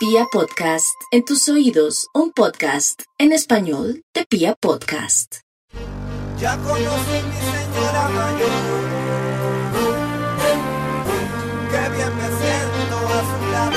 Pia Podcast, en tus oídos, un podcast en español de Pia Podcast. Ya conocí mi señora mayor. Qué bien me siento a su lado.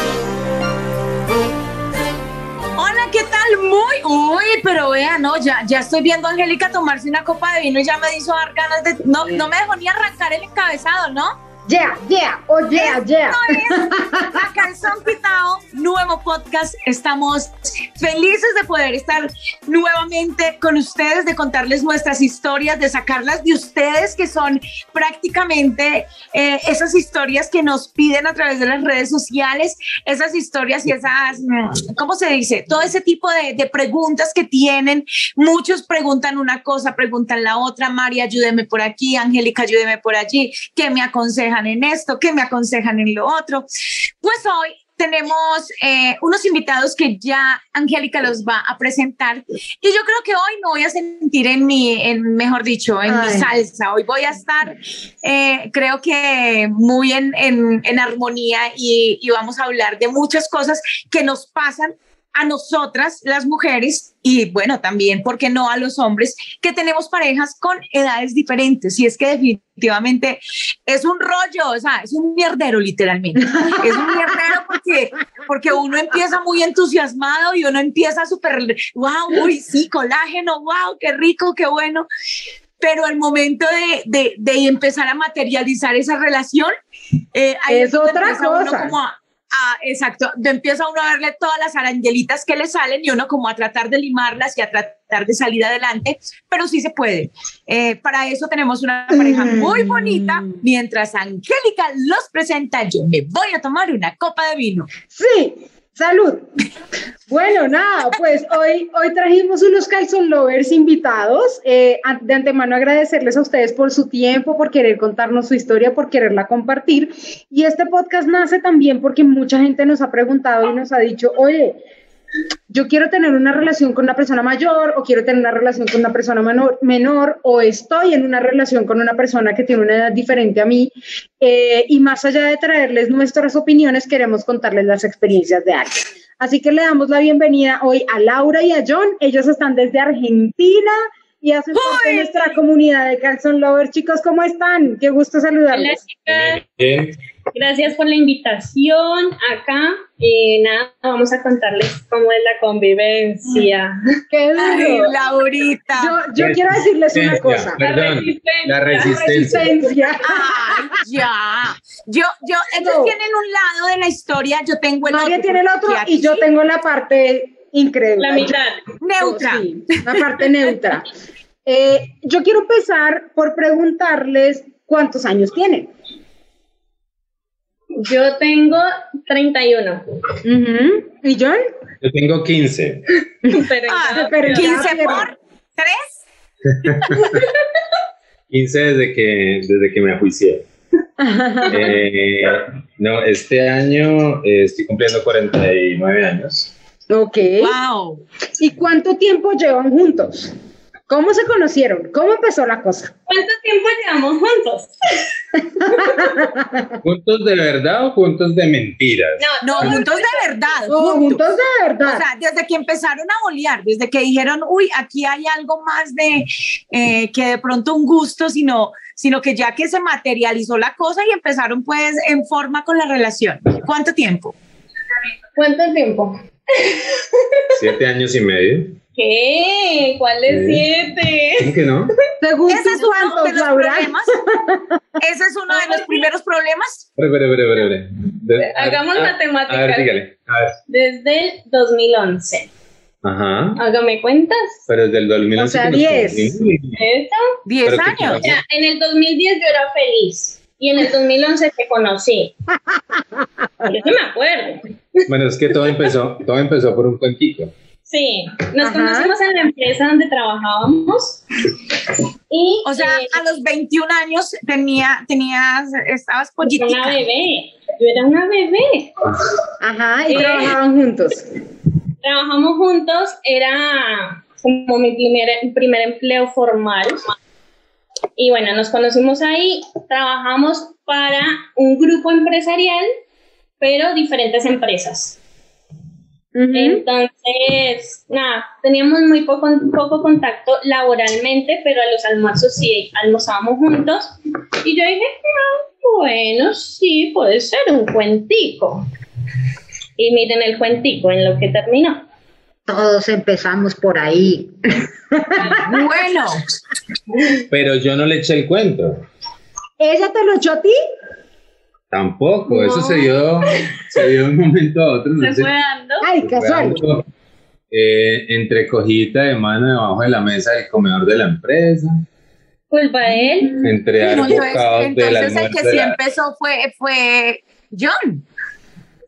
Hola, ¿qué tal? Muy, uy, pero vea, no, ya, ya estoy viendo a Angélica tomarse una copa de vino y ya me hizo dar ganas de, no, no me dejó ni arrancar el encabezado, ¿no? Yeah, yeah, oh yeah, yeah. Esto es A Calzón Quitado, nuevo podcast. Estamos felices de poder estar nuevamente con ustedes, de contarles nuestras historias, de sacarlas de ustedes, que son prácticamente eh, esas historias que nos piden a través de las redes sociales, esas historias y esas, mm, ¿cómo se dice? Todo ese tipo de, de preguntas que tienen. Muchos preguntan una cosa, preguntan la otra. María, ayúdeme por aquí. Angélica, ayúdeme por allí. ¿Qué me aconseja? En esto, que me aconsejan en lo otro. Pues hoy tenemos eh, unos invitados que ya Angélica los va a presentar y yo creo que hoy me voy a sentir en mi, en, mejor dicho, en mi Ay. salsa. Hoy voy a estar, eh, creo que muy en, en, en armonía y, y vamos a hablar de muchas cosas que nos pasan a nosotras, las mujeres, y bueno, también, ¿por qué no a los hombres que tenemos parejas con edades diferentes? Y es que definitivamente es un rollo, o sea, es un mierdero literalmente. Es un mierdero porque, porque uno empieza muy entusiasmado y uno empieza súper, wow, uy, sí, colágeno, wow, qué rico, qué bueno. Pero el momento de, de, de empezar a materializar esa relación, eh, ahí Es otra uno como a- a- exacto, de empieza uno a verle todas las arangelitas que le salen y uno como a tratar de limarlas y a tratar de salir adelante, pero sí se puede. Eh, para eso tenemos una pareja muy bonita. Mientras Angélica los presenta, yo me voy a tomar una copa de vino. Sí, salud. Bueno, nada, pues hoy, hoy trajimos unos calzón lovers invitados. Eh, de antemano agradecerles a ustedes por su tiempo, por querer contarnos su historia, por quererla compartir. Y este podcast nace también porque mucha gente nos ha preguntado y nos ha dicho, oye, yo quiero tener una relación con una persona mayor o quiero tener una relación con una persona menor, menor o estoy en una relación con una persona que tiene una edad diferente a mí eh, y más allá de traerles nuestras opiniones queremos contarles las experiencias de alguien. Así que le damos la bienvenida hoy a Laura y a John. Ellos están desde Argentina y hacen parte de nuestra comunidad de Calzón Lovers. Chicos, ¿cómo están? Qué gusto Hola saludarlos. chicas, Bien, gracias por la invitación acá. Eh, nada, vamos a contarles cómo es la convivencia. Qué Ay, duro. Laurita. Yo, yo quiero decirles una cosa. Perdón, resistencia. la resistencia. Resistencia. Ay, ya. Yo, yo, ellos No. tienen un lado de la historia, yo tengo el María otro. tiene el otro y yo tengo la parte increíble. La mitad. neutra. Sí, la parte neutra. Eh, yo quiero empezar por preguntarles cuántos años tienen. Yo tengo 31. Ujú. ¿Y John? Yo tengo 15. Pero Ah, pero ya- 15 pero- por 3. 15 desde que, desde que me juicié. Eh, no, este año eh, estoy cumpliendo 49 años. Ok. Wow. ¿Y cuánto tiempo llevan juntos? ¿Cómo se conocieron? ¿Cómo empezó la cosa? ¿Cuánto tiempo llevamos juntos? ¿Juntos de verdad o juntos de mentiras? No, todos- juntos de verdad. No, juntos de verdad. O sea, desde que empezaron a bolear, desde que dijeron, uy, aquí hay algo más de eh, que de pronto un gusto, sino, sino que ya que se materializó la cosa y empezaron pues en forma con la relación. ¿Cuánto tiempo? ¿Cuánto tiempo? Siete años y medio. ¿Qué? ¿Cuál es Sí. siete? ¿Cómo que no? Según Ese es uno de ¿cuántos, los Laura? problemas. Ese es uno de los primeros problemas. Espera, espera, espera, Hagamos matemáticas. A ver, dígale. A ver. Desde el 2011. Ajá. Hágame cuentas. Pero desde el 2011. O sea, que nos 10. conocimos. ¿Eso? 10 Pero ¿qué años. O sea, en el 2010 yo era feliz y en el 2011 te conocí. Yo sí me acuerdo. Bueno, es que todo empezó, todo empezó por un cuentito. Sí, nos Ajá. conocimos en la empresa donde trabajábamos. Y, O sea, eh, a los 21 años tenía, tenías, estabas yo era una pollitica. bebé. Yo era una bebé. Ajá, y Eh. trabajaban juntos. Trabajamos juntos, era como mi primer, primer empleo formal. Y bueno, nos conocimos ahí, trabajamos para un grupo empresarial, pero diferentes empresas. Entonces, nada, teníamos muy poco, poco contacto laboralmente, pero a los almuerzos sí almorzábamos juntos. Y yo dije, ah, bueno, sí, puede ser un cuentico. Y miren el cuentico en lo que terminó. Todos empezamos por ahí. Bueno, Pero yo no le eché el cuento. ¿Ella te lo echó a ti? Tampoco, eso se dio, se dio de un momento a otro. no Se sé. fue dando. Ay, casual. eh, entre cojita de mano debajo de la mesa del comedor de la empresa, Culpa de él. entre entonces, entonces el que sí la- empezó fue, fue John.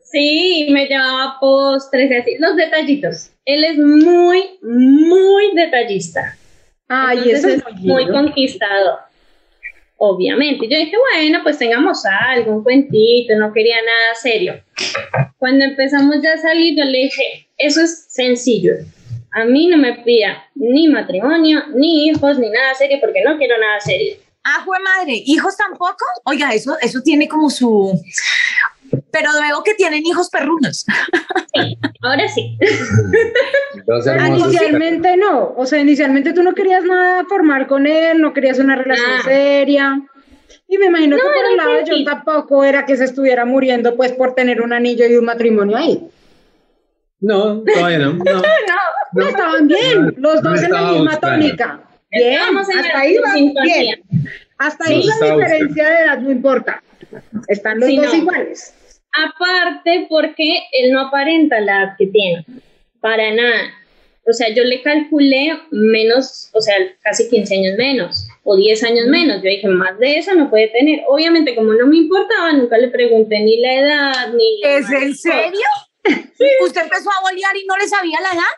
Sí, me llevaba postres y así. Los detallitos. Él es muy, muy detallista. Ay, Entonces eso es muy conquistador. Obviamente. Yo dije, bueno, pues tengamos algo, un cuentito, no quería nada serio. Cuando empezamos ya a salir, yo le dije, eso es sencillo. A mí no me pida ni matrimonio, ni hijos, ni nada serio, porque no quiero nada serio. Ah, jue madre, hijos tampoco. Oiga, eso, eso tiene como su. Pero veo que tienen hijos perrunos. Ahora sí. Dos Ah, hermosos Inicialmente no, o sea, inicialmente tú no querías nada formar con él, no querías una relación Ah. seria. Y me imagino que por el lado de John tampoco era que se estuviera muriendo pues por tener un anillo y un matrimonio ahí. No, todavía no. no. No, estaban bien, los No dos en la misma buscando. tónica. Bien, hasta ahí va bien. Hasta No ahí la diferencia de edad no importa. Están los Sí, dos no. iguales. Aparte, porque él no aparenta la edad que tiene. Para nada. O sea, yo le calculé menos, o sea, casi 15 años menos o 10 años menos. Yo dije, más de eso no puede tener. Obviamente, como no me importaba, nunca le pregunté ni la edad, ni... ¿Es en serio? ¿Usted empezó a bolear y no le sabía la edad?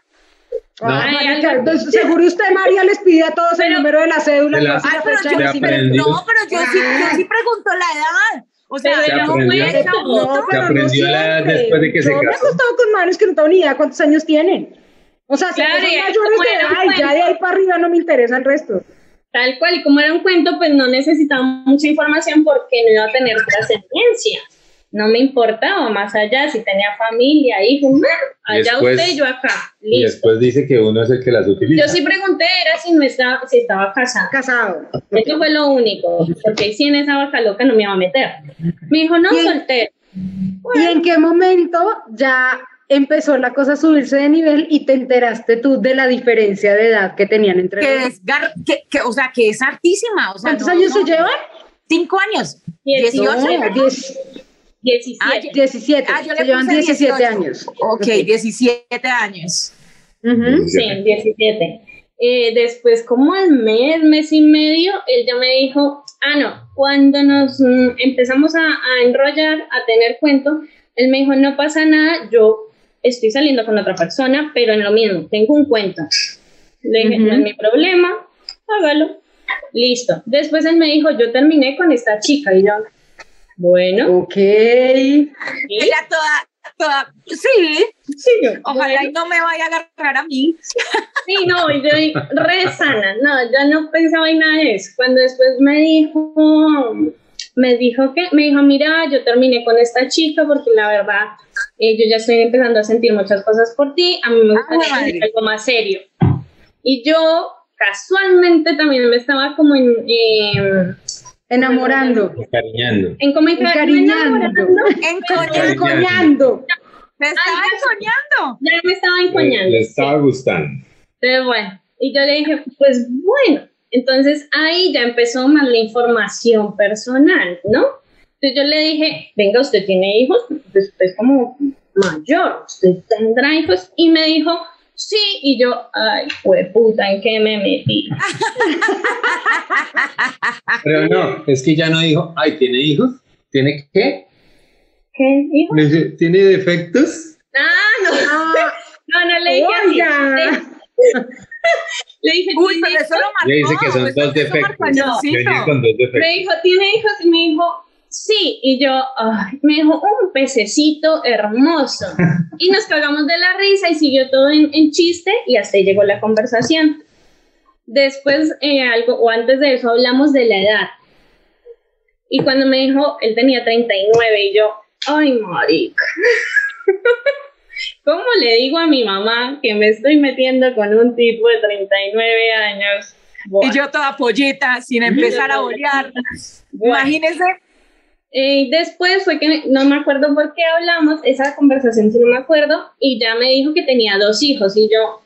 No. Ay, algo- entonces, seguro usted, María, les pide a todos el número de la cédula. De la- Ay, pero yo no, pero yo sí, yo sí pregunto la edad. O sea, Se no aprendió. fue. No, pero Se aprendió no la después de que se Yo me he casó. acostado con manos que no tengo ni idea cuántos años tienen. O sea, si Claro, son y mayores de edad, ya de ahí para arriba no me interesa el resto. Tal cual, y como era un cuento, pues no necesitaba mucha información porque no iba a tener trascendencia. No me importaba más allá si tenía familia, hijos, Y allá después- usted y yo acá. Y Listo. después dice que uno es el que las utiliza. Yo sí pregunté, era si, no estaba, si estaba casada. Casado. Eso fue lo único, porque sí en esa vaca loca no me iba a meter. Me dijo, no, soltero. ¿Y en qué momento ya empezó la cosa a subirse de nivel y te enteraste tú de la diferencia de edad que tenían entre Que los es, gar- que, que, o sea, que es hartísima. O sea, ¿Cuántos no- años no, se llevan? Cinco años. Dieciocho. Dieciocho. No, diez- 17. Ah, yo- 17. Ah, yo se le llevan puse 17 18. años. Ok, 17 años. Ujú. Sí, 17. Eh, después, como al mes, mes y medio, él ya me dijo, ah, no, cuando nos mm, empezamos a, a enrollar, a tener cuento, él me dijo, no pasa nada, yo estoy saliendo con otra persona, pero en lo mismo, tengo un cuento. Le dije, no es mi problema, hágalo. Listo. Después él me dijo, yo terminé con esta chica y yo, bueno, Ok. Ella toda, toda, sí, Sí, yo, ojalá bueno. y no me vaya a agarrar a mí. Sí, no, yo re sana, no, yo no pensaba en nada de eso. Cuando después me dijo, me dijo que, me dijo, mira, yo terminé con esta chica porque la verdad, eh, yo ya estoy empezando a sentir muchas cosas por ti, a mí me Ah, gusta madre. algo más serio. Y yo casualmente también me estaba como en, eh, Enamorando. Cariñando. en como en Encariñando. Encoñando. Me estaba Ay, encoñando. ya me estaba encoñando. le estaba gustando. Entonces, bueno, y yo le dije, pues bueno, entonces ahí ya empezó más la información personal, ¿no? Entonces yo le dije, venga, usted tiene hijos, pues usted es como mayor, usted tendrá hijos, y me dijo, sí, y yo, ay, fue puta, ¿en qué me metí? Pero no, es que ya no dijo, ay, ¿tiene hijos? ¿Tiene qué? ¿Qué hijo? Le dice, ¿Tiene defectos? Ah, no, Ah, no, no le dije así. Le- Le dije, Uy, ¿tiene pero eso lo marcó. Le dice que son dos defectos. leoncito. Venía con dos Me defectos. dijo, ¿tiene hijos? Y me dijo, sí. Y yo, ay, me dijo, un pececito hermoso. Y nos cagamos de la risa y siguió todo en, en chiste y hasta ahí llegó la conversación. Después, eh, algo, o antes de eso, hablamos de la edad. Y cuando me dijo, él tenía 39 y yo, ay, marica. ¿cómo le digo a mi mamá que me estoy metiendo con un tipo de 39 años? Y yo toda pollita, sin empezar a bolear. Imagínese. Eh, después fue que no me acuerdo por qué hablamos, esa conversación sí no me acuerdo, y ya me dijo que tenía dos hijos, y yo,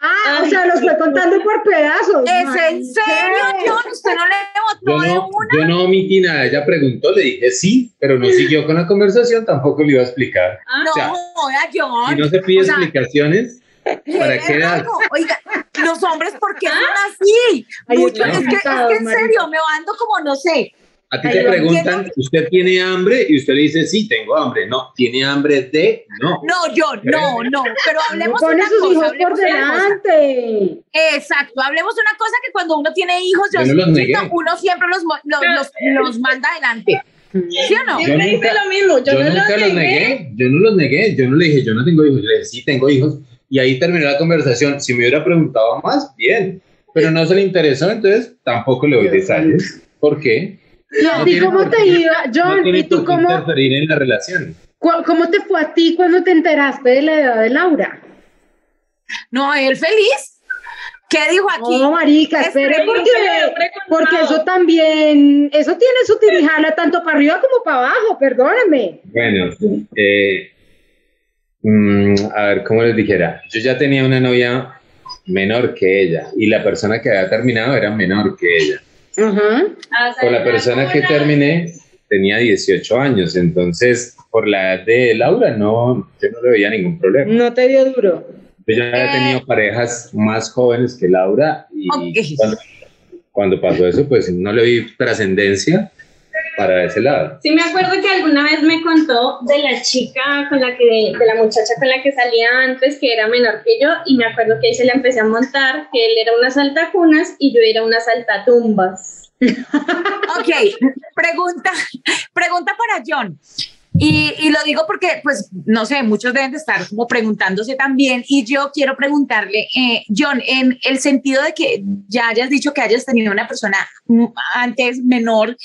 Ah, o sea, los fue contando por pedazos. ¿Es en serio, John? ¿Usted no le votó Yo de no, una? yo no omití nada, ella preguntó, le dije sí, pero no siguió con la conversación, tampoco le iba a explicar. ah, No, o sea, joda, John. Si no se pide O sea, explicaciones, ¿para qué edad? Oiga, los hombres, ¿por qué son así? Ay, Mucho, es, que, es que en serio, me ando como, no sé. A ti te preguntan, entiendo. ¿usted tiene hambre? Y usted le dice, sí, tengo hambre. No, ¿tiene hambre de? No. No, John, no, no. Pero No hablemos pone una sus cosa. hijos por hablemos una cosa. delante. Exacto, hablemos una cosa que cuando uno tiene hijos, yo, Yo no uno siempre los, los, los, los manda adelante. ¿Sí o no? Yo siempre nunca- dice lo mismo, yo, Yo, no nunca lo los negué. negué, yo no los negué, yo no le dije, yo no tengo hijos, yo le dije, sí, tengo hijos. Y ahí terminó la conversación. Si me hubiera preguntado más, bien. Pero no se le interesó, entonces tampoco le doy detalles. ¿Por qué? ¿Y a ti cómo te qué- iba, John? ¿Y tú cómo, interferir en la relación. cómo te fue a ti cuando te enteraste de la edad de Laura? No, él feliz. ¿Qué dijo aquí? No, marica, Es espere, que porque, porque eso también, eso tiene su tirijala tanto para arriba como para abajo, perdóname. Bueno, eh, mm, a ver, ¿cómo les dijera? Yo ya tenía una novia menor que ella y la persona que había terminado era menor que ella. Con la persona que terminé tenía 18 años, entonces por la edad de Laura no, yo no le veía ningún problema. No te dio duro. Yo ya había tenido parejas más jóvenes que Laura y cuando pasó eso, pues no le vi trascendencia para ese lado. Sí me acuerdo que alguna vez me contó de la chica con la que, de la muchacha con la que salía antes, que era menor que yo, y me acuerdo que ahí se la empecé a montar, que él era una saltacunas y yo era una saltatumbas. Ok, pregunta, pregunta para John. Y, y lo digo porque, pues, no sé, muchos deben de estar como preguntándose también. Y yo quiero preguntarle, eh, John, en el sentido de que ya hayas dicho que hayas tenido una persona mm, antes menor,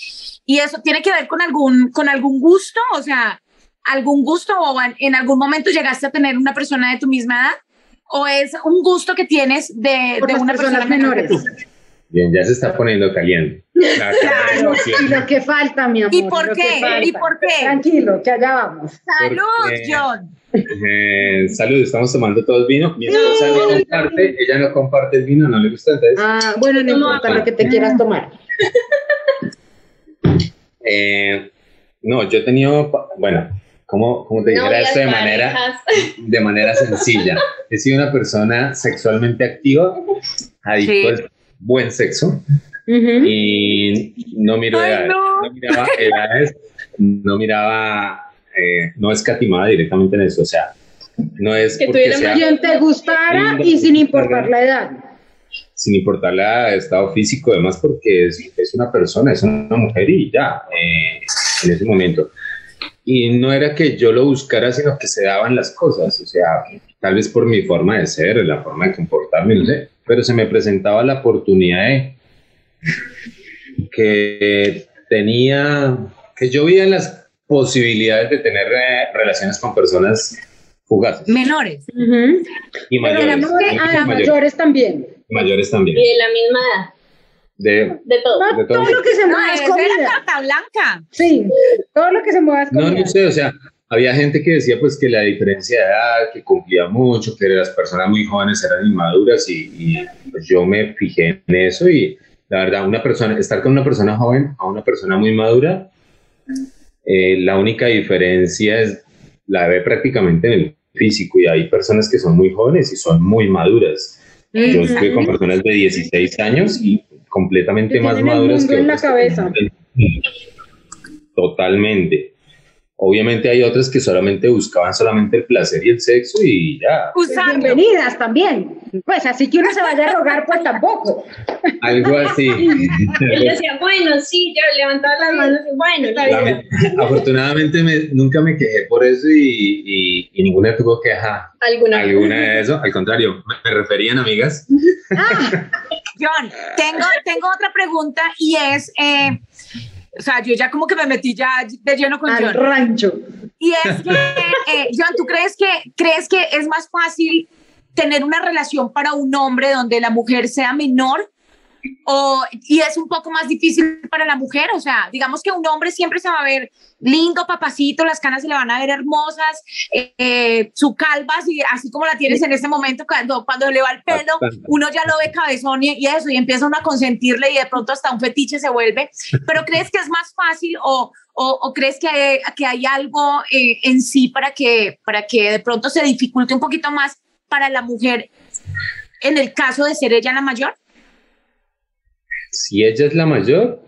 y eso tiene que ver con algún, con algún gusto, o sea, algún gusto o en, algún momento llegaste a tener una persona de tu misma edad, o es un gusto que tienes de, de una persona menor menores. Bien, ya se está poniendo caliente. La Claro, y lo que falta, mi amor. ¿Y por qué? ¿Y por qué? Tranquilo, que allá vamos. Salud, Porque- John. Eh, salud, estamos tomando todos vino. Mi esposa no comparte, ella no comparte el vino, no le gusta, entonces. Ah, bueno, no ¿Cómo importa lo que te quieras tomar. Eh, no, yo he tenido, bueno, ¿cómo, cómo te dijera esto de manera, de manera sencilla? He sido una persona sexualmente activa, adicto Sí. Buen sexo y no miro Ay, edades, no. no miraba edades, no miraba, eh, no escatimaba directamente en eso, o sea, no es Que tuviera Quien te gustara y sin importar la edad. sin importar la estado físico, además porque es, es una persona, es una mujer y ya, eh, en ese momento. Y no era que yo lo buscara, sino que se daban las cosas, o sea, tal vez por mi forma de ser, la forma de comportarme, no sé, pero se me presentaba la oportunidad de que tenía, que yo veía las posibilidades de tener eh, relaciones con personas fugaces Menores. Y Pero mayores, digamos que y a las mayores, mayores también. mayores también, Y de la misma edad, de, de todo. No, De todo. todo lo que se No, mueva es esa era comida. carta blanca. Sí, todo lo que se mueva es No, comida. no sé, o sea, había gente que decía pues que la diferencia de edad, que cumplía mucho, que las personas muy jóvenes eran inmaduras y, y, pues, yo me fijé en eso y la verdad, una persona, estar con una persona joven a una persona muy madura, eh, la única diferencia es la ve prácticamente en el físico y hay personas que son muy jóvenes y son muy maduras. Yo Ujú. estuve con personas de 16 años y completamente más tienen el maduras mundo que en la cabeza. Totalmente. Obviamente hay otras que solamente buscaban solamente el placer y el sexo y ya. Pues Usando. bienvenidas también. Pues así que uno se vaya a rogar, pues tampoco. Algo así. Él decía, bueno, sí, yo levantaba las manos y bueno, Está está bien. bien. Afortunadamente me- nunca me quejé por eso y, y- y ninguna tuvo queja Alguna. alguna de eso. Al contrario, me, me referían amigas. John, tengo, tengo otra pregunta y es, eh, o sea, yo ya como que me metí ya de lleno con Al John. rancho. y es que, eh, John, ¿tú crees que, crees que es más fácil tener una relación para un hombre donde la mujer sea menor o, y es un poco más difícil para la mujer, o sea, digamos que un hombre siempre se va a ver lindo, papacito, las canas se le van a ver hermosas, eh, eh, su calva, así, así como la tienes en este momento, cuando, cuando le va el pelo, uno ya lo ve cabezón y, y eso, y empieza uno a consentirle y de pronto hasta un fetiche se vuelve, pero ¿crees que es más fácil o, o, o crees que hay, que hay algo eh, en sí para que, para que de pronto se dificulte un poquito más para la mujer en el caso de ser ella la mayor? Si ella es la mayor.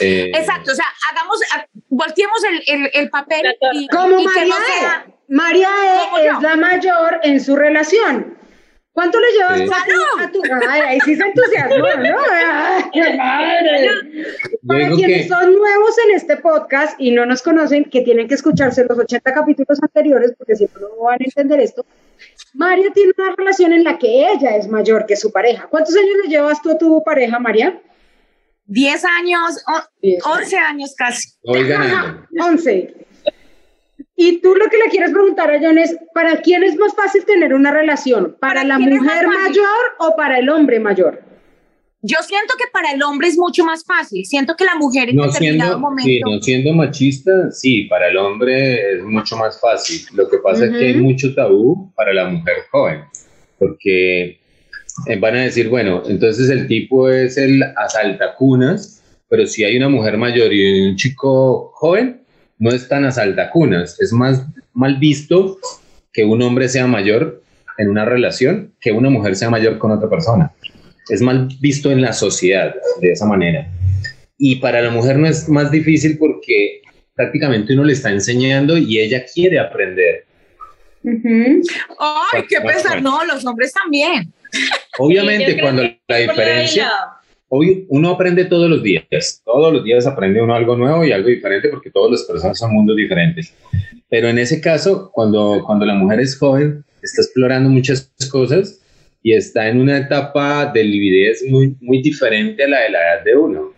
eh, Exacto, o sea, hagamos, a- volteemos el, el, el papel y, Como y que María no sea- E. María Como E yo. es la mayor en su relación. ¿Cuánto le llevas Sí. tú a tu, a tu- Ay, ahí sí se entusiasmó, ¿no? Qué madre. Para quienes que son nuevos en este podcast y no nos conocen, que tienen que escucharse los 80 capítulos anteriores, porque si no, no van a entender esto. María tiene una relación en la que ella es mayor que su pareja. ¿Cuántos años le llevas tú a tu pareja, María? 10 años, o- Diez. 11 años casi. ganando. 11. Y tú lo que le quieres preguntar a John es, ¿para quién es más fácil tener una relación? ¿Para, ¿Para la mujer mayor o para el hombre mayor? Yo siento que para el hombre es mucho más fácil. Siento que la mujer en No determinado siendo, momento. sí, no siendo machista, sí, para el hombre es mucho más fácil. Lo que pasa es que hay mucho tabú para la mujer joven, porque eh, van a decir, bueno, entonces el tipo es el asaltacunas, pero si hay una mujer mayor y un chico joven, no es tan asaltacunas, es más mal visto que un hombre sea mayor en una relación que una mujer sea mayor con otra persona. Es mal visto en la sociedad de esa manera. Y para la mujer no es más difícil porque prácticamente uno le está enseñando y ella quiere aprender. Ay, qué pesar. No, los hombres también. Obviamente Sí, cuando la diferencia, hoy uno aprende todos los días, todos los días aprende uno algo nuevo y algo diferente porque todas las personas son mundos diferentes. Pero en ese caso, cuando, cuando la mujer es joven, está explorando muchas cosas y está en una etapa de lividez muy, muy diferente a la de la edad de uno.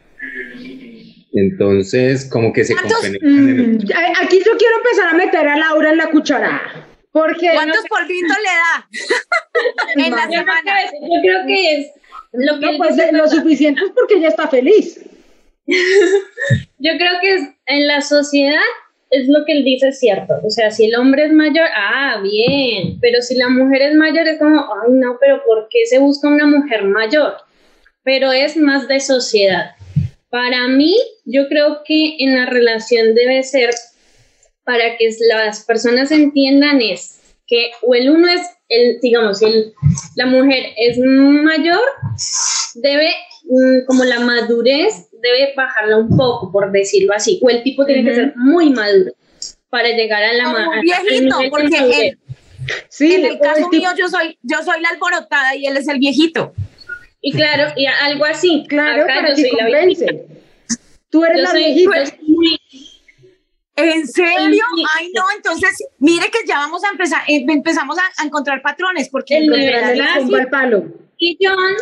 Entonces, como que se ¿Cuántos- compenetran en el- Mm, Aquí yo quiero empezar a meter a Laura en la cucharada. Porque ¿Cuántos polvitos le da en la Yo Yo creo semana? que es, yo creo que es lo que no, pues, lo suficiente es porque ella está feliz. Yo creo que es, en la sociedad es lo que él dice es cierto. O sea, si el hombre es mayor, ah, bien. Pero si la mujer es mayor, es como, ay, no, pero ¿por qué se busca una mujer mayor? Pero es más de sociedad. Para mí, yo creo que en la relación debe ser, para que las personas entiendan, es que o el uno es, el, digamos, el, la mujer es mayor, debe, mm, como la madurez, debe bajarla un poco, por decirlo así, o el tipo tiene que Ujú. ser muy maduro para llegar a la Como un viejito, porque madurez. en, Sí, en el el caso tipo- mío yo soy, yo soy la alborotada y él es el viejito. Y claro, y algo así. Claro, Acá para yo que soy la. Tú eres Yo la soy, viejita. muy- ¿En serio? Sí. Ay, no, entonces, mire que ya vamos a empezar, eh, empezamos a, a encontrar patrones, porque El en nivel realidad Encontrarle la es tumba así. al palo. Y John,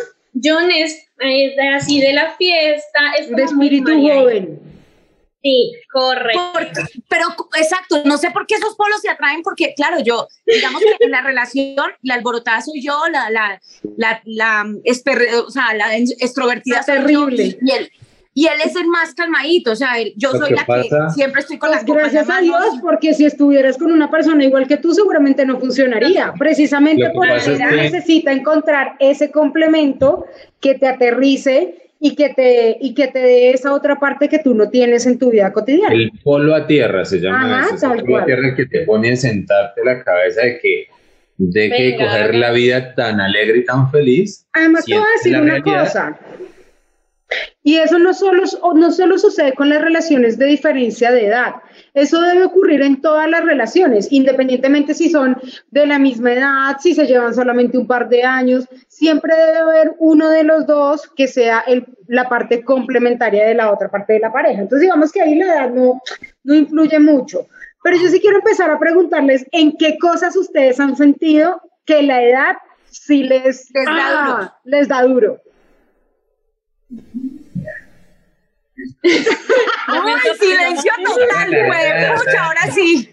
John es, es de así de la fiesta, es De espíritu joven. Sí, correcto. Porque- pero exacto, no sé por qué esos polos se atraen, porque claro, yo, digamos que en la relación, la alborotada soy yo, la, la, la, la, esper- o sea, la extrovertida soy yo, terrible. y él, y él es el más calmadito, o sea, él- yo Lo soy que la pasa- que siempre estoy con Pues las en gracias a. Dios, porque si estuvieras con una persona igual que tú, seguramente no funcionaría. Precisamente que por eso es que- necesita encontrar ese complemento que te aterrice y que te y que te dé esa otra parte que tú no tienes en tu vida cotidiana. El polo a tierra se llama Ajá, eso. el polo a tierra que te pone a sentarte la cabeza de que de Venga, coger haga. la vida tan alegre y tan feliz. Además, te voy a decir una realidad. cosa. Y eso no solo, no solo sucede con las relaciones de diferencia de edad. Eso debe ocurrir en todas las relaciones, independientemente si son de la misma edad, si se llevan solamente un par de años. Siempre debe haber uno de los dos que sea el- la parte complementaria de la otra parte de la pareja. Entonces, digamos que ahí la edad no, no influye mucho. Pero yo sí quiero empezar a preguntarles en qué cosas ustedes han sentido que la edad sí les, Les da duro. les da duro. Ay, silencio total, güey, pucha, ahora sí.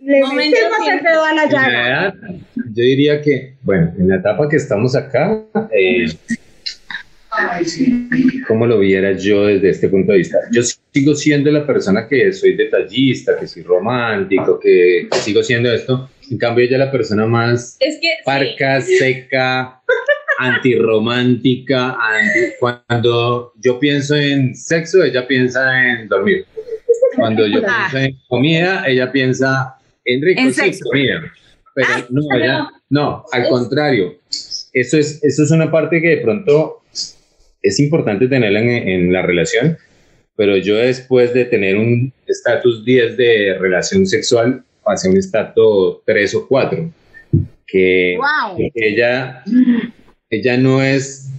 le metimos el dedo a la llaga. edad, yo diría que, bueno, en la etapa que estamos acá, eh, ¿cómo lo viera yo desde este punto de vista? Yo sigo siendo la persona que soy detallista, que soy romántico, que, que sigo siendo esto. En cambio, ella es la persona más Es que sí. parca, seca, antirromántica. Anti, cuando yo pienso en sexo, ella piensa en dormir. Cuando yo Ah. pienso en comida, ella piensa en rico, En sí, sexo. comida. Pero no, pero- ella, no, al contrario. Eso es, eso es una parte que de pronto es importante tenerla en, en la relación, pero yo después de tener un estatus 10 de relación sexual, pasé un estatus 3 o 4, que Wow. que ella, ella no es,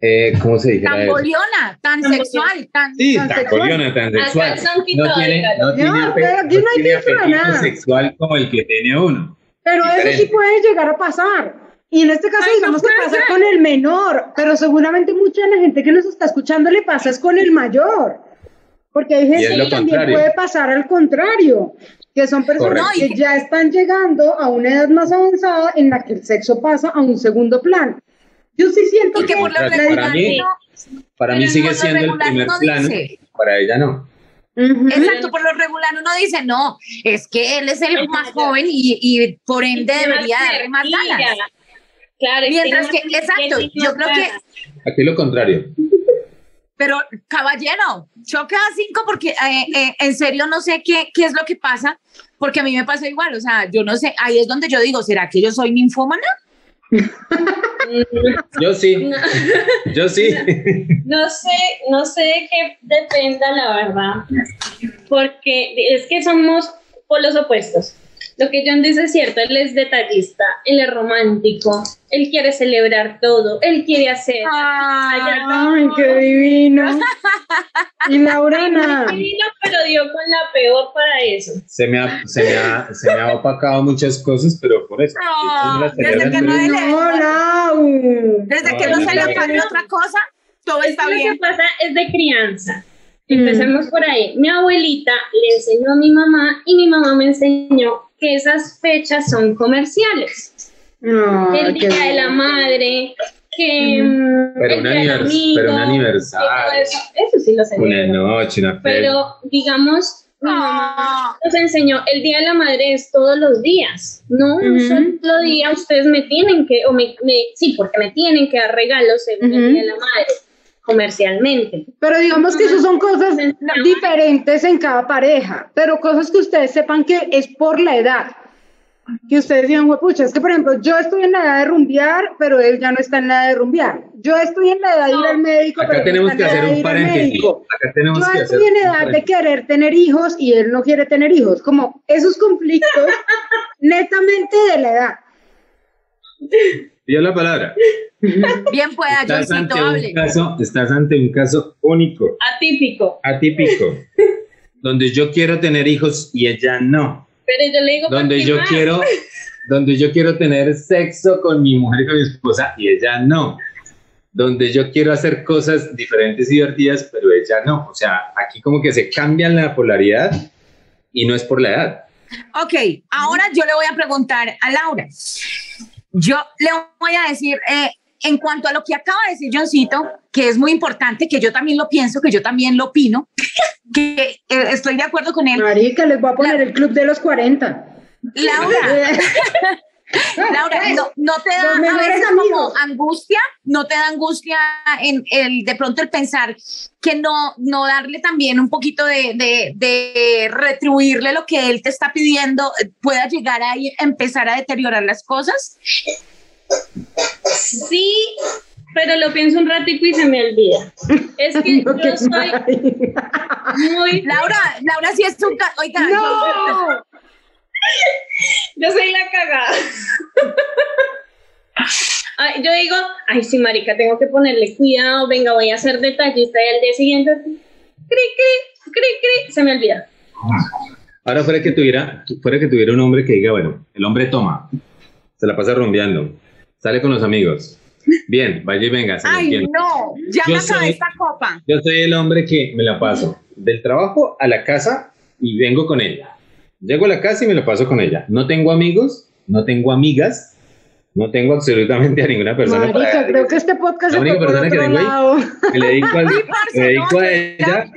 eh, ¿cómo se dijera Tan boliona, tan Tan sexual, tan. Sí, tan tan sexual. coliona, tan sexual. No tiene, no tiene, No, pero aquí no no hay tiene sexual como el que tiene uno. Pero eso sí Diferente. puede llegar a pasar. Y en este caso, Ay, no digamos que puede pasa ser. con el menor, pero seguramente mucha de la gente que nos está escuchando le pasa es con el mayor. Porque hay gente que también contrario. puede pasar al contrario, que son personas Correcto. que ya están llegando a una edad más avanzada en la que el sexo pasa a un segundo plano. Yo sí siento Y que que por lo Para regular mí- no- Para mí no, sigue siendo el primer uno plano, dice. para ella no. Exacto, por lo regular uno dice, no, es que él es el más joven y, y por ende debería darle más ganas. Claro, Mientras que, exacto, yo creo que. Aquí lo contrario. Pero caballero, choca a cinco porque eh, eh, en serio no sé qué, qué es lo que pasa, porque a mí me pasa igual, o sea, yo no sé, ahí es donde yo digo, ¿será que yo soy ninfómana? Yo sí, yo sí. No sé, no sé de qué dependa la verdad, porque es que somos polos opuestos. Lo que John dice es cierto, él es detallista, él es romántico, él quiere celebrar todo, él quiere hacer. Ay, qué divino. Y Laurana. Divino, pero dio con la peor para eso. Se me ha, se me ha, se me ha opacado muchas cosas, pero por eso. No, desde que no No, Lau. Desde No, que no se le no. otra cosa, todo Es está que Lo bien. que pasa es de crianza. Mm. Empecemos por ahí. Mi abuelita le enseñó a mi mamá y mi mamá me enseñó que esas fechas son comerciales. El qué día de la madre, que Pero el un día del anivers- amigo, pero un que todo aniversario. Eso, eso sí lo sé. Una noche, una fecha. Pero digamos, mi mamá Ah, nos enseñó, el día de la madre es todos los días, no un solo día ustedes me tienen que, o me, me- sí, porque me tienen que dar regalos según el Ujú. día de la madre, comercialmente. Pero digamos que eso son cosas diferentes en cada pareja, pero cosas que ustedes sepan que es por la edad. Que ustedes digan, pucha, es que por ejemplo, yo estoy en la edad de rumbear, pero él ya no está en la edad de rumbear. Yo estoy en la edad de ir al médico, pero Acá él tenemos no que hacer un paréntesis. Acá tenemos Yo que hacer estoy en edad de querer tener hijos y él no quiere tener hijos. Como esos conflictos netamente de la edad. Dio la palabra. bien pueda, Estás ante, hable. un caso, estás ante un caso único, Atípico. atípico, donde yo quiero tener hijos y ella no. Pero yo le digo, ¿por Donde yo más? quiero, donde yo quiero tener sexo con mi mujer y con mi esposa y ella no. Donde yo quiero hacer cosas diferentes y divertidas, pero ella no. O sea, aquí como que se cambian la polaridad y no es por la edad. Ok, ahora yo le voy a preguntar a Laura. Yo le voy a decir, eh, en cuanto a lo que acaba de decir Johncito, que es muy importante, que yo también lo pienso, que yo también lo opino, que eh, estoy de acuerdo con él. Marica, les voy a poner el club de los 40. Laura, Laura, no, no te da a veces como angustia, no te da angustia en el de pronto el pensar que no, no darle también un poquito de, de, de retribuirle lo que él te está pidiendo pueda llegar a empezar a deteriorar las cosas. Sí, pero lo pienso un ratico y se me olvida. Es que No, yo soy mal. muy... Laura, Laura sí es un oiga, yo- No. Yo soy la cagada. Ay, yo digo, ay, sí, marica, tengo que ponerle cuidado, venga, voy a ser detallista y al día siguiente, cri, cri, cri, cri, se me olvida. Ahora fuera que tuviera, fuera que tuviera un hombre que diga, bueno, el hombre toma, se la pasa rumbeando, sale con los amigos. Bien, vaya y venga, se ay entiendo. no, ya Yo me acabé soy- esta copa. Yo soy el hombre que me la paso del trabajo a la casa y vengo con ella. Llego a la casa y me lo paso con ella. No tengo amigos, no tengo amigas, no tengo absolutamente a ninguna persona. Marica, para- creo que este podcast La única persona que tengo ahí-. Me dedico, al- Sí, parce, me dedico a ella.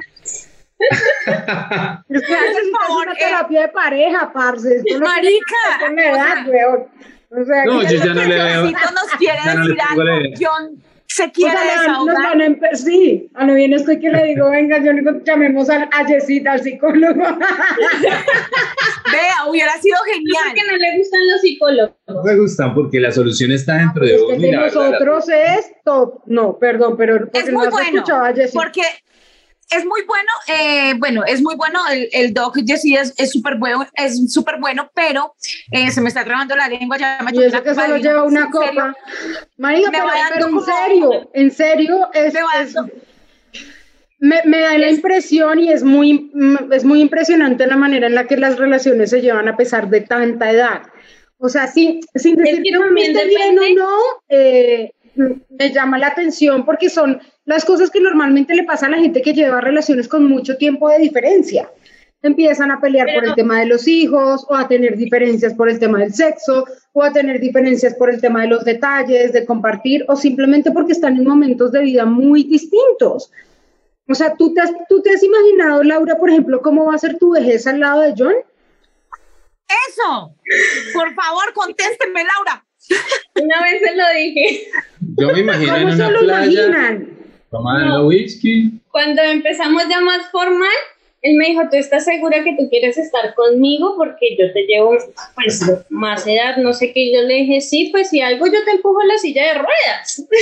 Es que necesitas favor, una eh. terapia de pareja, parce. Esto no Marica, con la o edad, sea, weón. O sea, No, que- yo ya no le veo. Nos quiere ya no le decir algo. Se o quiere sea, nos desahogar. van a sí, a lo bien estoy que le digo, venga, yo digo, llamemos a, a Jessita, al psicólogo. Vea, hubiera sido ¿Por genial. qué no le gustan los psicólogos? No me gustan porque la solución está dentro de Es uno. de verdad, nosotros es top. No, perdón, pero porque Es no muy has bueno, porque es muy bueno, eh, bueno, es muy bueno, el, el doc Jessy es es súper bueno, es súper bueno, pero eh, se me está trabando la lengua, ya me Y eso que solo lleva una copa. Marica, Me pero, pero en serio, en serio, es, Me es- me, me da la impresión y es muy, mm, es muy impresionante la manera en la que las relaciones se llevan a pesar de tanta edad. O sea, sin, sin decir que que uno también esté bien o no, eh, me llama la atención porque son las cosas que normalmente le pasa a la gente que lleva relaciones con mucho tiempo de diferencia. Empiezan a pelear por el tema de los hijos, o a tener diferencias por el tema del sexo, o a tener diferencias por el tema de los detalles, de compartir, o simplemente porque están en momentos de vida muy distintos. O sea, ¿tú te, has, ¿tú te has imaginado, Laura, por ejemplo, cómo va a ser tu vejez al lado de John? Eso, por favor, contésteme, Laura. Una vez se lo dije. Yo me imagino en ¿Cómo una se lo playa imaginan? Tomando No. whisky. Cuando empezamos ya más formal, él me dijo, ¿tú estás segura que tú quieres estar conmigo? Porque yo te llevo pues más edad, no sé qué. Y yo le dije, sí, pues si algo yo te empujo la silla de ruedas.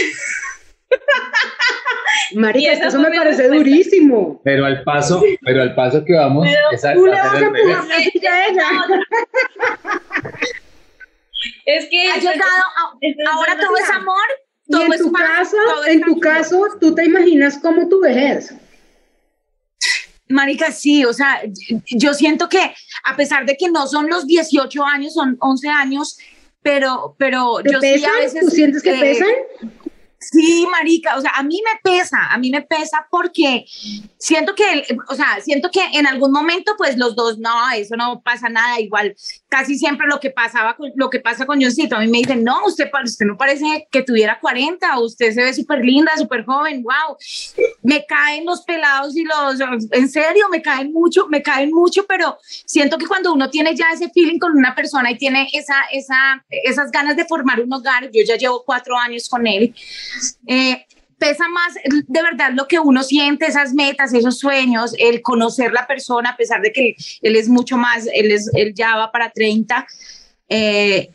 Marica, eso me parece respuesta. durísimo. Pero al paso, pero al paso que vamos, Pero Tú le va a vas a empujar la silla a ella. Es que... Ha llegado, a- Esto es ahora todo es amor, Y en tu caso, en tu caso, ¿tú te imaginas cómo tu vejez? Marica, sí, o sea, yo siento que a pesar de que no son los 18 años, son 11 años, pero, pero ¿Te yo sí pesan? a veces... ¿Tú sientes que eh, pesan? Sí, marica, o sea, a mí me pesa, a mí me pesa porque siento que, o sea, siento que en algún momento, pues los dos, no, eso no pasa nada, igual, casi siempre lo que pasaba, con, lo que pasa con Johncito, a mí me dicen, no, usted, usted no parece que tuviera 40, usted se ve súper linda, súper joven, wow, me caen los pelados y los, en serio, me caen mucho, me caen mucho, pero siento que cuando uno tiene ya ese feeling con una persona y tiene esa, esa, esas ganas de formar un hogar, yo ya llevo cuatro años con él, eh, pesa más de verdad lo que uno siente, esas metas, esos sueños, el conocer la persona, a pesar de que él es mucho más, él, es, él ya va para 30. eh,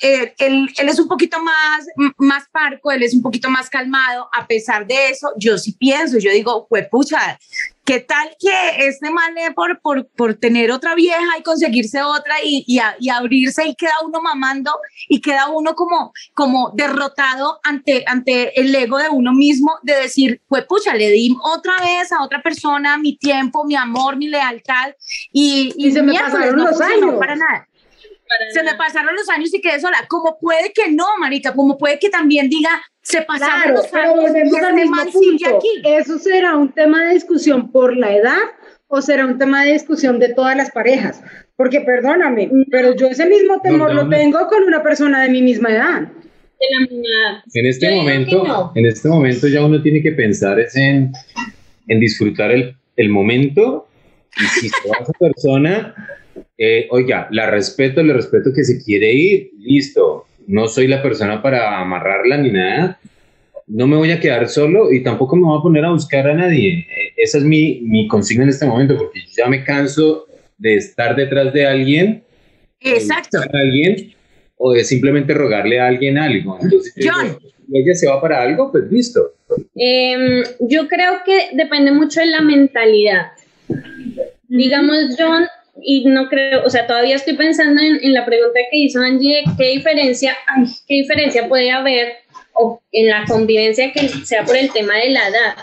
eh, él, él es un poquito más, más parco, él es un poquito más calmado. A pesar de eso, yo sí pienso, yo digo, pucha, ¿qué tal que este dé por, por, por tener otra vieja y conseguirse otra y, y, a- y abrirse y queda uno mamando y queda uno como, como derrotado ante, ante el ego de uno mismo de decir, pues pucha, le di otra vez a otra persona mi tiempo, mi amor, mi lealtad y, Y se me pasaron no los años. Para nada. Se me pasaron los años y quedé sola. Como puede que no, marica, como puede que también diga, se pasaron Claro, los pero años y este aquí. ¿Eso será un tema de discusión por la edad o será un tema de discusión de todas las parejas? Porque perdóname, pero yo ese mismo temor no, lo tengo con una persona de mi misma edad. De la misma- En este Yo momento, no. en este momento ya uno tiene que pensar es en, en disfrutar el, el momento y si se va esa persona, eh, oiga, la respeto, le respeto que se quiere ir, listo. No soy la persona para amarrarla ni nada. No me voy a quedar solo y tampoco me voy a poner a buscar a nadie. Eh, esa es mi, mi consigna en este momento porque ya me canso de estar detrás de alguien Exacto. a alguien o de simplemente rogarle a alguien algo. Entonces, John. si ella se va para algo, pues listo. Em, yo creo que depende mucho de la mentalidad. Digamos, John, y no creo, o sea, todavía estoy pensando en, en la pregunta que hizo Angie, qué diferencia, ay, qué diferencia puede haber o en la convivencia que sea por el tema de la edad.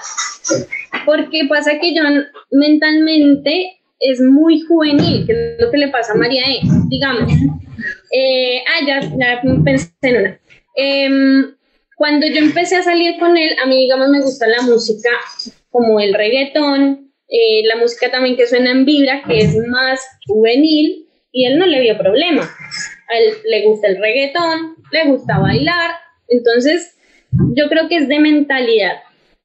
Porque pasa que John mentalmente es muy juvenil, que es lo que le pasa a María E. Digamos, eh, ah, ya, ya pensé en una. Em, cuando yo empecé a salir con él, a mí, digamos, me gusta la música como el reggaetón, eh, la música también que suena en Vibra, que es más juvenil, y él no le vio problema. A él le gusta el reggaetón, le gusta bailar, entonces yo creo que es de mentalidad.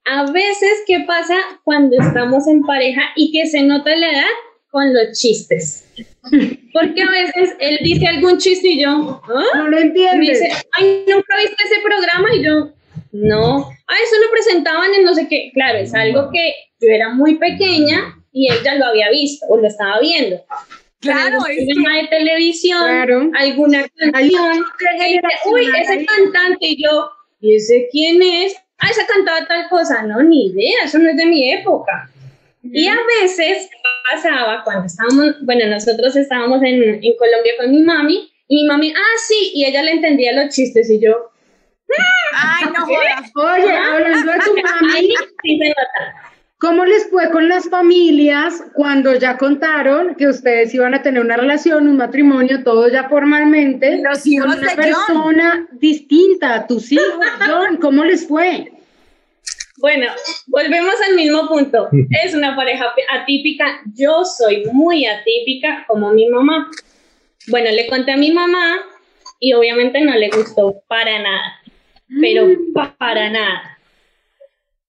A veces, ¿qué pasa cuando estamos en pareja y que se nota la edad? Con los chistes. Porque a veces él dice algún chiste y yo, ¿ah? No lo Me entiendes. dice, ay, nunca viste ese programa y yo, no, ah, eso lo presentaban en no sé qué. Claro, es algo que yo era muy pequeña y él ya lo había visto o lo estaba viendo. Claro, es que- de televisión, Claro. alguna canción, dice, uy, ese cantante y yo, ¿y ese quién es? Ah, esa cantaba tal cosa. No, ni idea, eso no es de mi época. Y a veces pasaba cuando estábamos, bueno, nosotros estábamos en, en Colombia con mi mami, y mi mami, ah, sí, y ella le entendía los chistes, y yo, Ay, no jodas. Oye, hablando de tu mami. ¿cómo les fue con las familias cuando ya contaron que ustedes iban a tener una relación, un matrimonio, todo ya formalmente? Los hijos con una de John. persona distinta a tus hijos, John, ¿cómo les fue? Bueno, volvemos al mismo punto. Es una pareja atípica. Yo soy muy atípica como mi mamá. Bueno, le conté a mi mamá y obviamente no le gustó para nada, pero pa- para nada.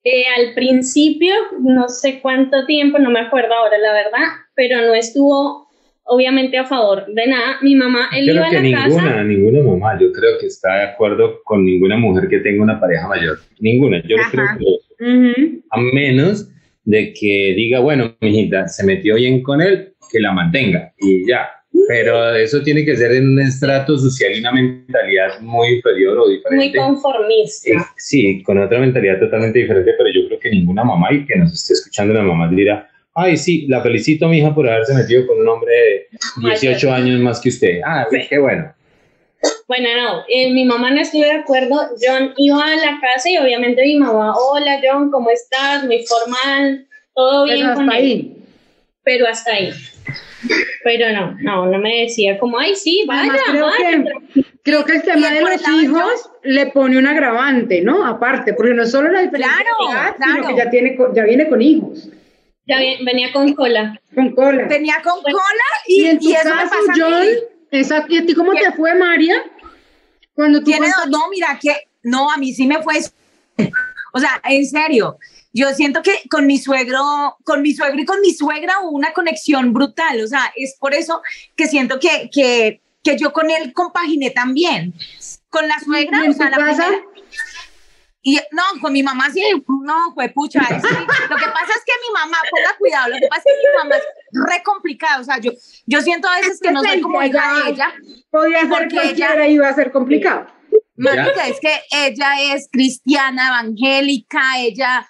Eh, al principio, no sé cuánto tiempo, no me acuerdo ahora la verdad, pero no estuvo obviamente a favor de nada. Mi mamá, él iba Creo a que la ninguna, casa. ninguna mamá, yo creo que está de acuerdo con ninguna mujer que tenga una pareja mayor. Ninguna, yo Ajá. creo que a menos de que diga, bueno, mijita, se metió bien con él, que la mantenga y ya. Pero eso tiene que ser en un estrato social y una mentalidad muy inferior o Muy diferente. conformista. Eh, sí, con otra mentalidad totalmente diferente, pero yo creo que ninguna mamá y que nos esté escuchando la mamá dirá, ay, sí, la felicito, mija, por haberse metido con un hombre de 18 años más que usted. Ah, qué bueno. Bueno, no, eh, mi mamá no estuvo de acuerdo. John iba a la casa y obviamente mi mamá, hola John, ¿cómo estás? Muy formal, todo bien Pero con hasta él. ahí. Pero hasta ahí. Pero no, no, no me decía como, ay, sí, vaya, Además, creo vaya. que, creo que el tema de los hijos le pone un agravante, ¿no? Aparte, porque no solo la diferencia Claro, de edad, sino claro. que ya, tiene, ya viene con hijos, Ya venía con cola. con cola. Venía con Bueno, cola Y, y, en tu y eso me caso, pasa a John, mí. exacto. ¿Y a ti cómo ¿Qué? te fue, María? Cuando tú Tiene contaste- dos, no, mira que, no, a mí sí me fue, o sea, en serio, yo siento que con mi suegro, con mi suegro y con mi suegra hubo una conexión brutal, o sea, es por eso que siento que, que, que yo con él compaginé también. Con la suegra, ¿Y en o sea, la casa? primera- y no, con mi mamá sí, no, fue pucha. es que lo que pasa es que mi mamá, ponga cuidado, lo que pasa es que mi mamá es re complicada, o sea, yo, yo siento a veces que no soy como hija de ella, Podía ser porque ella- iba a ser complicado. Marica, es que ella es cristiana, evangélica, ella,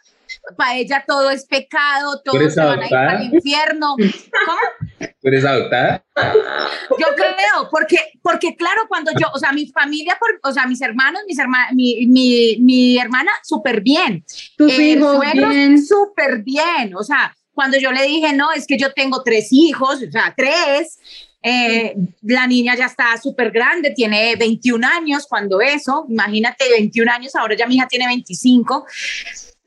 para ella todo es pecado, todos se van a ir al infierno. ¿Cómo? ¿Tú eres adoptada? Yo creo, porque, porque claro, cuando yo, o sea, mi familia, por, o sea, mis hermanos, mis hermanas, mi, mi, mi hermana, súper bien. Tus El hijos, bien. súper bien. O sea, cuando yo le dije, no, es que yo tengo tres hijos, o sea, tres, eh, la niña ya está súper grande, tiene 21 años, cuando eso, imagínate, 21 años, ahora ya mi hija tiene 25.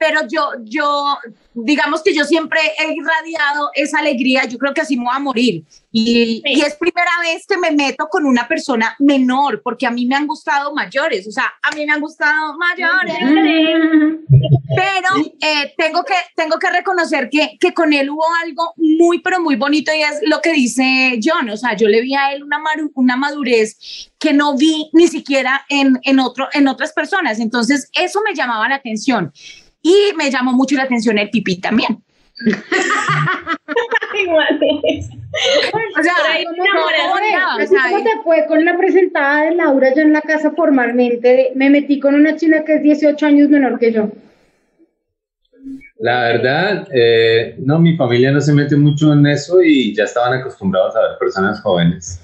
Pero yo, yo, digamos que yo siempre he irradiado esa alegría, yo creo que así me voy a morir. Y, Sí. y es primera vez que me meto con una persona menor, porque a mí me han gustado mayores, o sea, a mí me han gustado mayores pero eh, tengo, que, tengo que reconocer que, que con él hubo algo muy, pero muy bonito y es lo que dice John, o sea, yo le vi a él una, una madurez que no vi ni siquiera en, en, otro, en otras personas, entonces eso me llamaba la atención y me llamó mucho la atención el pipí también. Igual es. O sea, ¿Cómo te fue? con la presentada de Laura ya en la casa formalmente, de, me metí con una china que es 18 años menor que yo. La verdad, eh, no, mi familia no se mete mucho en eso y ya estaban acostumbrados a ver personas jóvenes.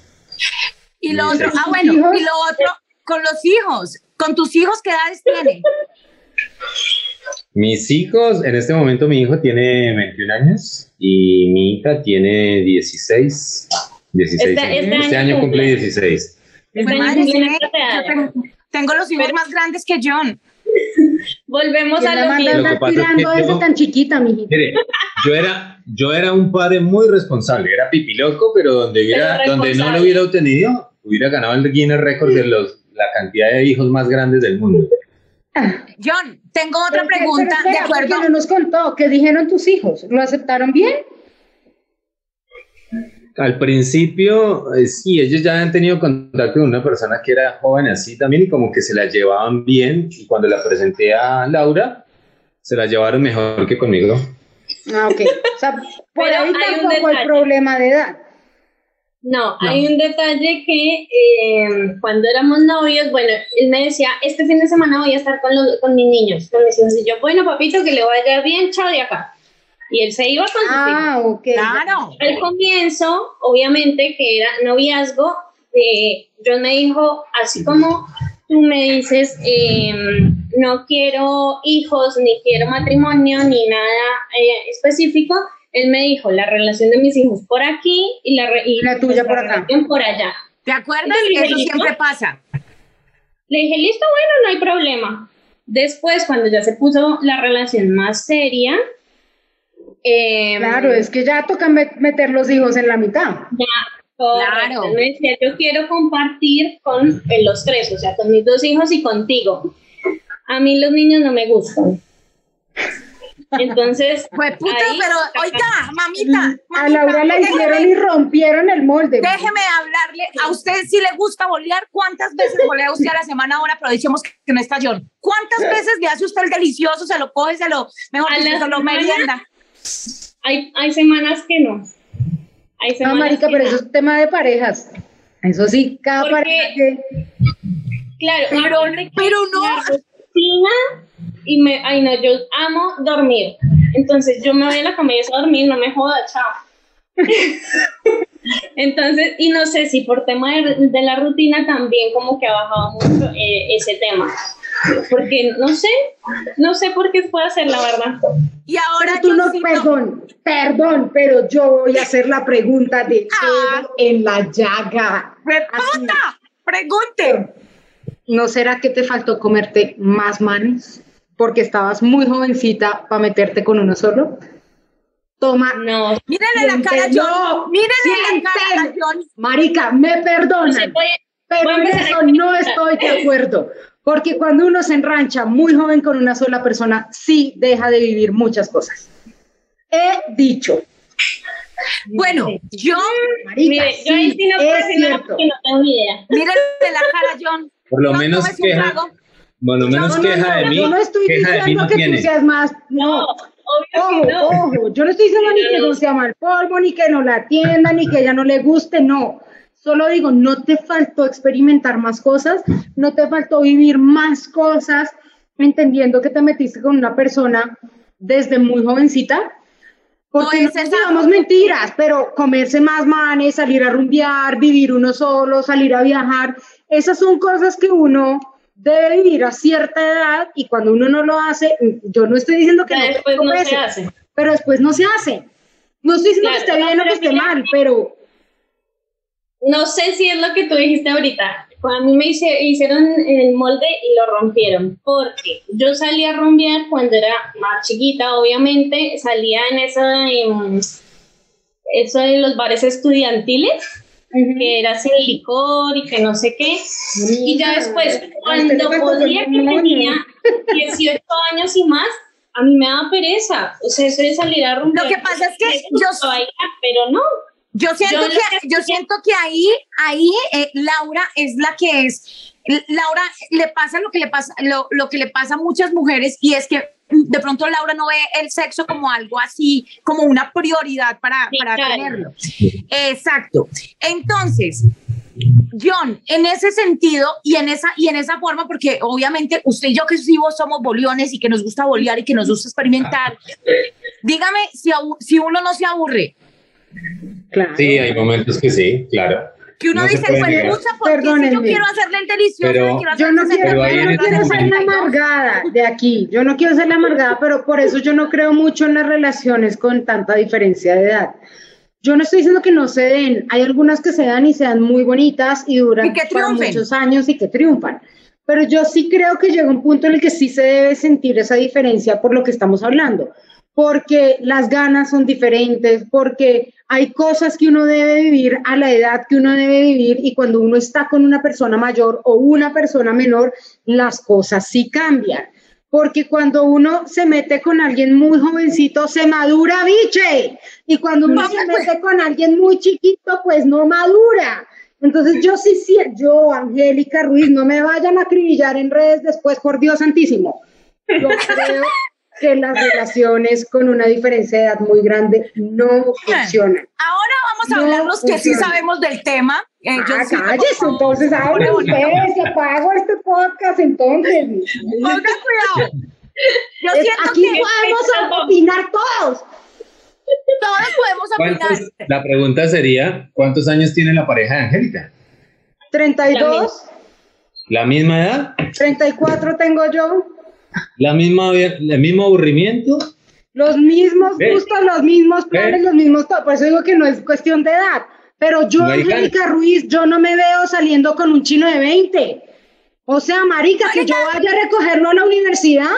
Y lo otro, ah, ¿Tus bueno, hijos? y lo otro, con los hijos, con tus hijos, ¿qué edades tienen? Mis hijos, en este momento mi hijo tiene 21 años y mi hija tiene 16. 16 Este- años. este Este, año año cumple cumple. 16. Este año madre, cumple sí, esta edad. yo tengo, tengo los hijos Pero- más grandes que John. Volvemos ¿Quién a la lo a Lo mismo. que es tirando que esa yo- tan chiquita? Mire, yo era, yo era un padre muy responsable, era pipiloco, pero donde, hubiera, Pero donde no lo hubiera obtenido, hubiera ganado el Guinness Record de los, la cantidad de hijos más grandes del mundo. John, tengo otra Pero, pero, pregunta, espera, ¿de acuerdo? no nos contó, ¿qué dijeron tus hijos? ¿Lo aceptaron bien? Al principio, eh, sí, ellos ya han tenido contacto con una persona que era joven así también y como que se la llevaban bien y cuando la presenté a Laura, se la llevaron mejor que conmigo. Ah, ok. O sea, por Pero ahí hay un tampoco hay problema de edad. No, hay un detalle que eh, cuando éramos novios, bueno, él me decía, este fin de semana voy a estar con, los, con mis niños, con mis hijos. Y yo, bueno, papito, que le vaya bien, chao de acá. Y él se iba con sus hijos. Ah, ok. Claro. Al comienzo, obviamente, que era noviazgo, eh, John me dijo, así como tú me dices, eh, no quiero hijos, ni quiero matrimonio, ni nada eh, específico, él me dijo, la relación de mis hijos por aquí y la, re- y La tuya nuestra por acá. por allá. ¿Te acuerdas? Entonces, Eso siempre pasa. Le dije, listo, bueno, no hay problema. Después, cuando ya se puso la relación más seria, eh, Claro, es que ya toca met- meter los hijos en la mitad. Correcto. Claro. Me decía, yo quiero compartir con eh, los tres, o sea, con mis dos hijos y contigo. A mí los niños no me gustan. Entonces, Pues puta, ahí- pero oiga, mamita, A mamita, Laura la déjeme- hicieron y rompieron el molde. Déjeme hablarle, a usted si le gusta bolear, ¿cuántas veces bolea usted a la semana ahora? Aprovechemos que no está John. ¿Cuántas veces le hace usted el delicioso, se lo coge, se lo, mejor A dicho, se lo semana, merienda? hay, hay semanas que no. Hay No, semanas marica, que pero no. eso es tema de parejas. Eso sí, cada Porque- pareja que... Claro, Pero- pero no. la rutina y me, ay no, yo amo dormir. Entonces yo me voy a la cama y eso a dormir, no me joda, chao. Entonces, y no sé si por tema de, de la rutina también como que ha bajado mucho eh, ese tema. Porque no sé, no sé por qué puede ser la verdad. Y ahora tú no, perdón, perdón, pero yo voy a hacer la pregunta de Ah. en la llaga. puta, pregunte. ¿No será que te faltó comerte más manes? Porque estabas muy jovencita para meterte con uno solo. Toma. No, Mírenle la cara John. Mírenle la cara. John. Marica, me no puede. Pero en eso no estoy de acuerdo. Porque cuando uno se enrancha muy joven con una sola persona, sí deja de vivir muchas cosas. He dicho, Bueno, John, marica, Mire, yo ahí sí, sí no puedo es decir nada cierto. porque no tengo ni idea. mírenle la cara John. Por lo menos tómese lo menos No, no, queja no, de mí, yo no estoy queja de mí diciendo no que tiene. tú seas más, No, obvio Ojo, ojo, yo no estoy diciendo ni que no sea mal polvo, ni que no la atienda, ni que ella no le guste, no. Solo digo, no te faltó experimentar más cosas, no te faltó vivir más cosas, entendiendo que te metiste con una persona desde muy jovencita. Porque No digamos mentiras, pero comerse más manes, salir a rumbear, vivir uno solo, salir a viajar, esas son cosas que uno debe vivir a cierta edad y cuando uno no lo hace, yo no estoy diciendo que Ya no no se hace. pero después no se hace. No estoy diciendo Claro, que esté bien o que esté mal, pero No sé si es lo que tú dijiste ahorita. Cuando a mí me hice- hicieron el molde y lo rompieron. Porque yo salía a rumbear cuando era más chiquita, obviamente. Salía en eso de los bares estudiantiles, que era sin licor y que no sé qué. Y ya después, cuando podía que tenía 18 años y más, a mí me daba pereza. O sea, eso de salir a rumbear. Lo que pasa es que yo- bailar, pero no. Yo siento Yo lo que, que- yo siento que ahí, ahí eh, Laura es la que es. Laura le pasa lo que le pasa, lo, lo que le pasa a muchas mujeres y es que de pronto Laura no ve el sexo como algo así, como una prioridad para, Sí, para claro. tenerlo. Exacto. Entonces, John, en ese sentido y en esa, y en esa forma, porque obviamente usted y yo que sí vos somos boliones y que nos gusta bolear y que nos gusta experimentar, dígame si, si uno no se aburre, claro. Sí, hay momentos que sí, claro. Que uno No dice, pues pucha, porque si yo quiero hacerle el delicioso, Pero- quiero hacer Yo no quiero, yo no quiero ser la 62. amargada de aquí, yo no quiero ser la amargada, pero por eso yo no creo mucho en las relaciones con tanta diferencia de edad. Yo no estoy diciendo que no se den, hay algunas que se dan y se dan muy bonitas y duran Y que muchos años y que triunfan. pero yo sí creo que llega un punto en el que sí se debe sentir esa diferencia por lo que estamos hablando, porque las ganas son diferentes, porque hay cosas que uno debe vivir a la edad que uno debe vivir y cuando uno está con una persona mayor o una persona menor, las cosas sí cambian. Porque cuando uno se mete con alguien muy jovencito, se madura, biche. Y cuando uno se mete con alguien muy chiquito, pues no madura. Entonces yo sí, sí, yo, Angélica Ruiz, no me vayan a acribillar en redes después, por Dios santísimo. Yo creo que las relaciones con una diferencia de edad muy grande no funcionan. Ahora vamos a No hablar los que sí sabemos del tema. Eh, Ah, sí- cállese, entonces hablen ustedes, se apago este podcast, entonces. Pongan cuidado. Yo Es- siento aquí que podemos opinar todos. todos podemos ¿Cuántos- opinar. la pregunta sería, ¿cuántos años tiene la pareja de Angélica? 32, ¿La misma edad? 34 tengo yo. ¿La misma, ¿El mismo aburrimiento? Los mismos Ve. gustos, los mismos planes, los mismos todo. Por eso digo que no es cuestión de edad. Pero yo, Angélica Ruiz, yo no me veo saliendo con un chino de 20. O sea, marica, que yo vaya a recogerlo a la universidad.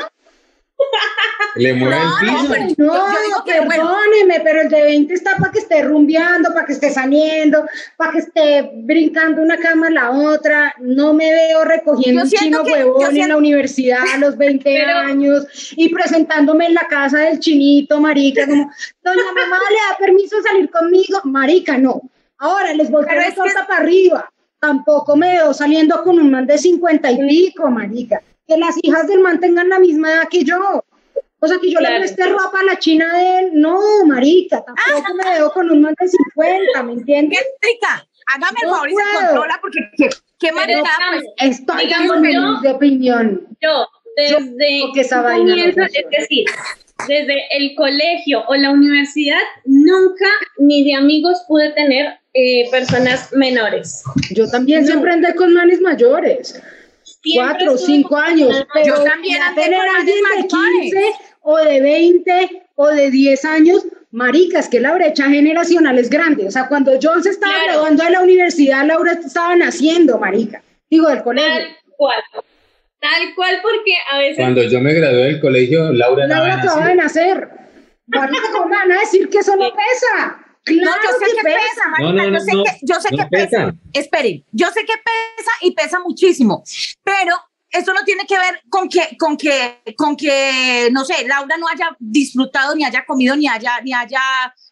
¿Le mueve No, el piso? pero- No, Yo- que, bueno. perdóneme, pero el de 20 está para que esté rumbeando, para que esté saliendo, para que esté brincando una cama a la otra. No me veo recogiendo un chino que- huevón en la universidad a los 20 Pero- años y presentándome en la casa del chinito, marica, como, doña mamá, ¿le da permiso salir conmigo? Marica, no. Ahora les volteo Pero la que- torta para arriba. Tampoco me veo saliendo con un man de 50 y pico, marica. Que las hijas del man tengan la misma edad que yo. O sea, que yo le Claro. preste ropa a la china de él. No, marica, tampoco me veo con un man de 50, ¿me entiendes? Angélica, hágame el No favor y se controla porque qué, qué digamos, pues, Estoy Digamos, yo- de opinión. Yo, desde esa no comienzo, es decir, desde el colegio o la universidad, nunca ni de amigos pude tener eh, personas menores. Yo también No. siempre andé con manes mayores. Siempre cuatro o cinco años, pero Yo también andé tener alguien de manes 15 o de 20 o de 10 años, maricas, que la brecha generacional es grande. O sea, cuando John se estaba Claro. graduando de la universidad, Laura estaba naciendo, marica. Digo, del colegio. Tal cual. Tal cual, porque a veces Cuando yo me gradué del colegio, Laura Laura nada acaba de nacer. Marica, ¿cómo me van a decir que eso no pesa? Claro no, yo sé que que pesa, marica, No, no, no, yo sé no, que, yo sé no que pesa. pesa. Esperen, yo sé que pesa y pesa muchísimo, pero eso no tiene que ver con que, con que, con que, no sé, Laura no haya disfrutado, ni haya comido, ni haya, ni haya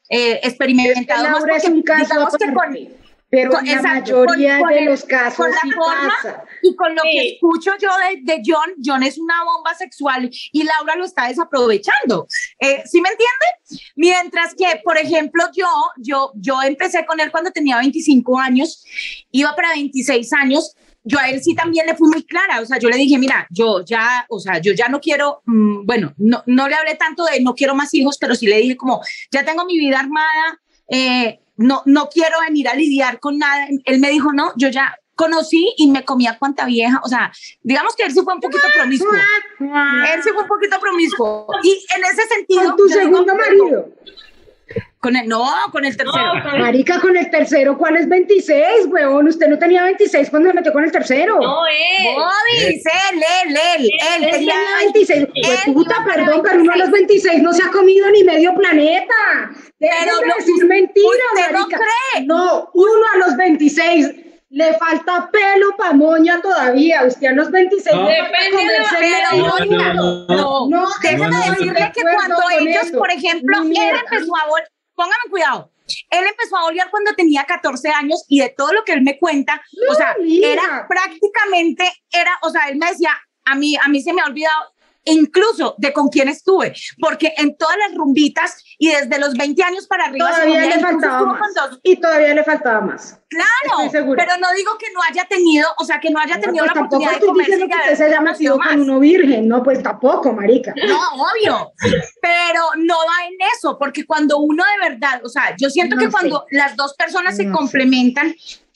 eh, experimentado más, Laura es porque un caso digamos que. Pero con- en la exacto, mayoría con- con de el- los casos con la sí forma pasa. y con lo que Sí. escucho yo de, de John, John es una bomba sexual y Laura lo está desaprovechando. Eh, ¿Sí me entiende? Mientras que, por ejemplo, yo, yo, yo empecé con él cuando tenía 25 años, iba para 26 años. Yo a él sí también le fui muy clara, o sea, yo le dije, mira, yo ya, o sea, yo ya no quiero, mm, bueno, no, no le hablé tanto de no quiero más hijos, pero sí le dije como, ya tengo mi vida armada, eh, no, no quiero venir a lidiar con nada. Él me dijo, no, yo ya conocí y me comía cuanta vieja, o sea, digamos que él sí fue un poquito promiscuo, él sí fue un poquito promiscuo, y en ese sentido... Con tu digo, segundo marido. Con el, no, con el tercero. No, con- Marica, con el tercero, ¿cuál es 26, weón? Usted no tenía 26 cuando se metió con el tercero. no es. Bobby, él, él, él, él Él tenía tenía 26. Pues, él puta, perdón, pero uno a los 26 no se ha comido ni medio planeta. Pero de lo- decir mentiras, usted no marica. cree. No, uno a los 26 le falta pelo pa' moña todavía. Usted a los 26 No. Depende de la- medio no, no, No, No, déjeme no, no, decirle no. que cuando ellos, eso. por ejemplo, él empezó a póngame cuidado, él empezó a volar cuando tenía 14 años y de todo lo que él me cuenta, o sea, mira. era prácticamente, era, o sea, él me decía, a mí, a mí se me ha olvidado incluso de con quién estuve, porque en todas las rumbitas y desde los 20 años para arriba Todavía le faltaba más. con dos- Y todavía le faltaba más. Claro, pero no digo que no haya tenido, o sea, que no haya tenido pues la oportunidad de y que se haya haber metido conocido con uno virgen. No, pues tampoco, marica. No, obvio, pero no va en eso, porque cuando uno de verdad, o sea, yo siento No que sé. cuando las dos personas se sé.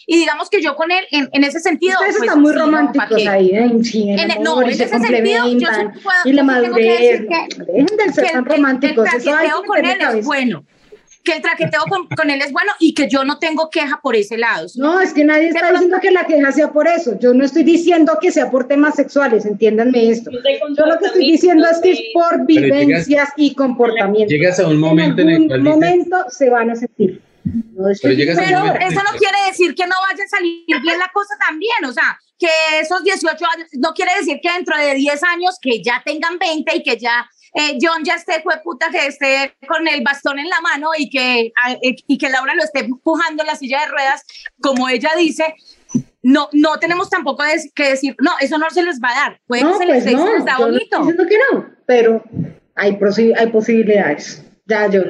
Y digamos que yo con él, en, en ese sentido, Ustedes pues, están muy sí, románticos ahí, ¿eh? Sí, el En el- no, en se ese sentido, yo puedo- y la madurez. decir que- Dejen de ser que tan el- el- románticos. El Eso hay traqueteo que con él es bueno. que el traqueteo con, con él es bueno y que yo no tengo queja por ese lado. No, es que nadie está diciendo que la queja sea por eso. Yo no estoy diciendo que sea por temas sexuales, entiéndanme esto. Yo lo que estoy diciendo es que es por vivencias y comportamientos. Llegas a un momento en, en el cual dices, momento se van a sentir. No estoy Pero un Pero eso no quiere decir que no vaya a salir bien la cosa también, o sea, que esos 18 años, no quiere decir que dentro de 10 años que ya tengan 20 y que ya eh, John ya esté, fue puta, que esté con el bastón en la mano y que, a- eh, y que Laura lo esté empujando en la silla de ruedas, como ella dice. No, no tenemos tampoco que decir, no, eso no se les va a dar. Puede No, que se pues les dé y no, se les da yo no bonito. estoy diciendo que no, pero hay, posi- hay posibilidades. Ya, yo.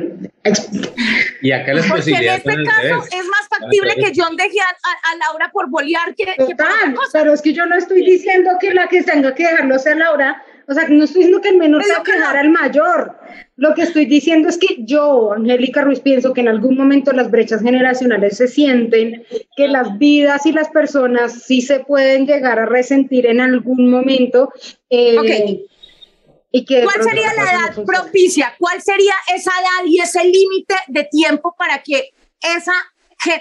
Y acá las Porque en este caso revés. es más factible que John deje a, a- a Laura por bolear que, que por otra cosa. pero es que yo no estoy diciendo que la que tenga que dejarlo sea Laura, o sea, no estoy diciendo que el menor tenga lo que dejar al mayor. Lo que estoy diciendo es que yo, Angélica Ruiz, pienso que en algún momento las brechas generacionales se sienten, que las vidas y las personas sí se pueden llegar a resentir en algún momento. eh, Ok. Y que de ¿Cuál sería la no edad funcionen. propicia? ¿Cuál sería esa edad y ese límite de tiempo para que esa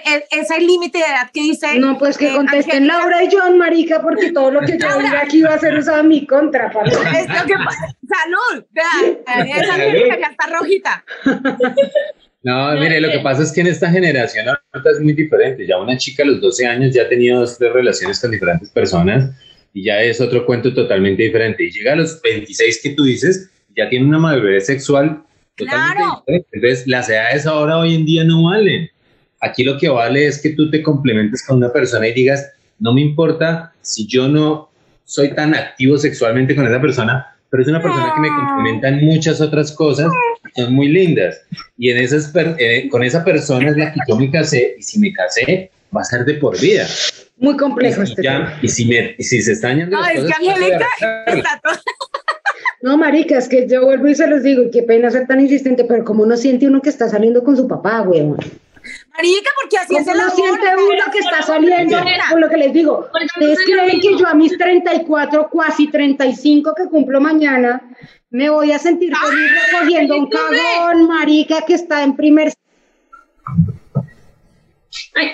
e- ese límite de edad que dice No, pues que eh, contesten Laura y John, marica, porque todo lo que yo diga aquí va a ser usado en mi contra, es lo que pasa. salud vea, esa Angélica ya está rojita No, mire, lo que pasa es que en esta generación ahorita es muy diferente. Ya una chica a los 12 años ya ha tenido dos, tres relaciones con diferentes personas y ya es otro cuento totalmente diferente. Y llega a los 26 que tú dices, ya tiene una madurez sexual totalmente Claro. diferente. Entonces, las edades ahora hoy en día no valen. Aquí lo que vale es que tú te complementes con una persona y digas, no me importa si yo no soy tan activo sexualmente con esa persona, pero es una persona que me complementa en muchas otras cosas, que son muy lindas. Y en esas eh, con esa persona es la que yo me casé, y si me casé, va a ser de por vida. Muy complejo Y, este ya- tema. y si, me, y si se están yendo no las es que cosas, Angélica arreglarlas. está todo- No, marica, es que yo vuelvo y se los digo, y qué pena ser tan insistente, pero como no siente uno que está saliendo con su papá, weón. marica porque así es ¿Cómo el no amor, siente uno que está saliendo? Por lo que les digo, ustedes creen que yo a mis 34, casi 35 que cumplo mañana, me voy a sentir feliz recogiendo un cagón, marica, que está en primer Ay,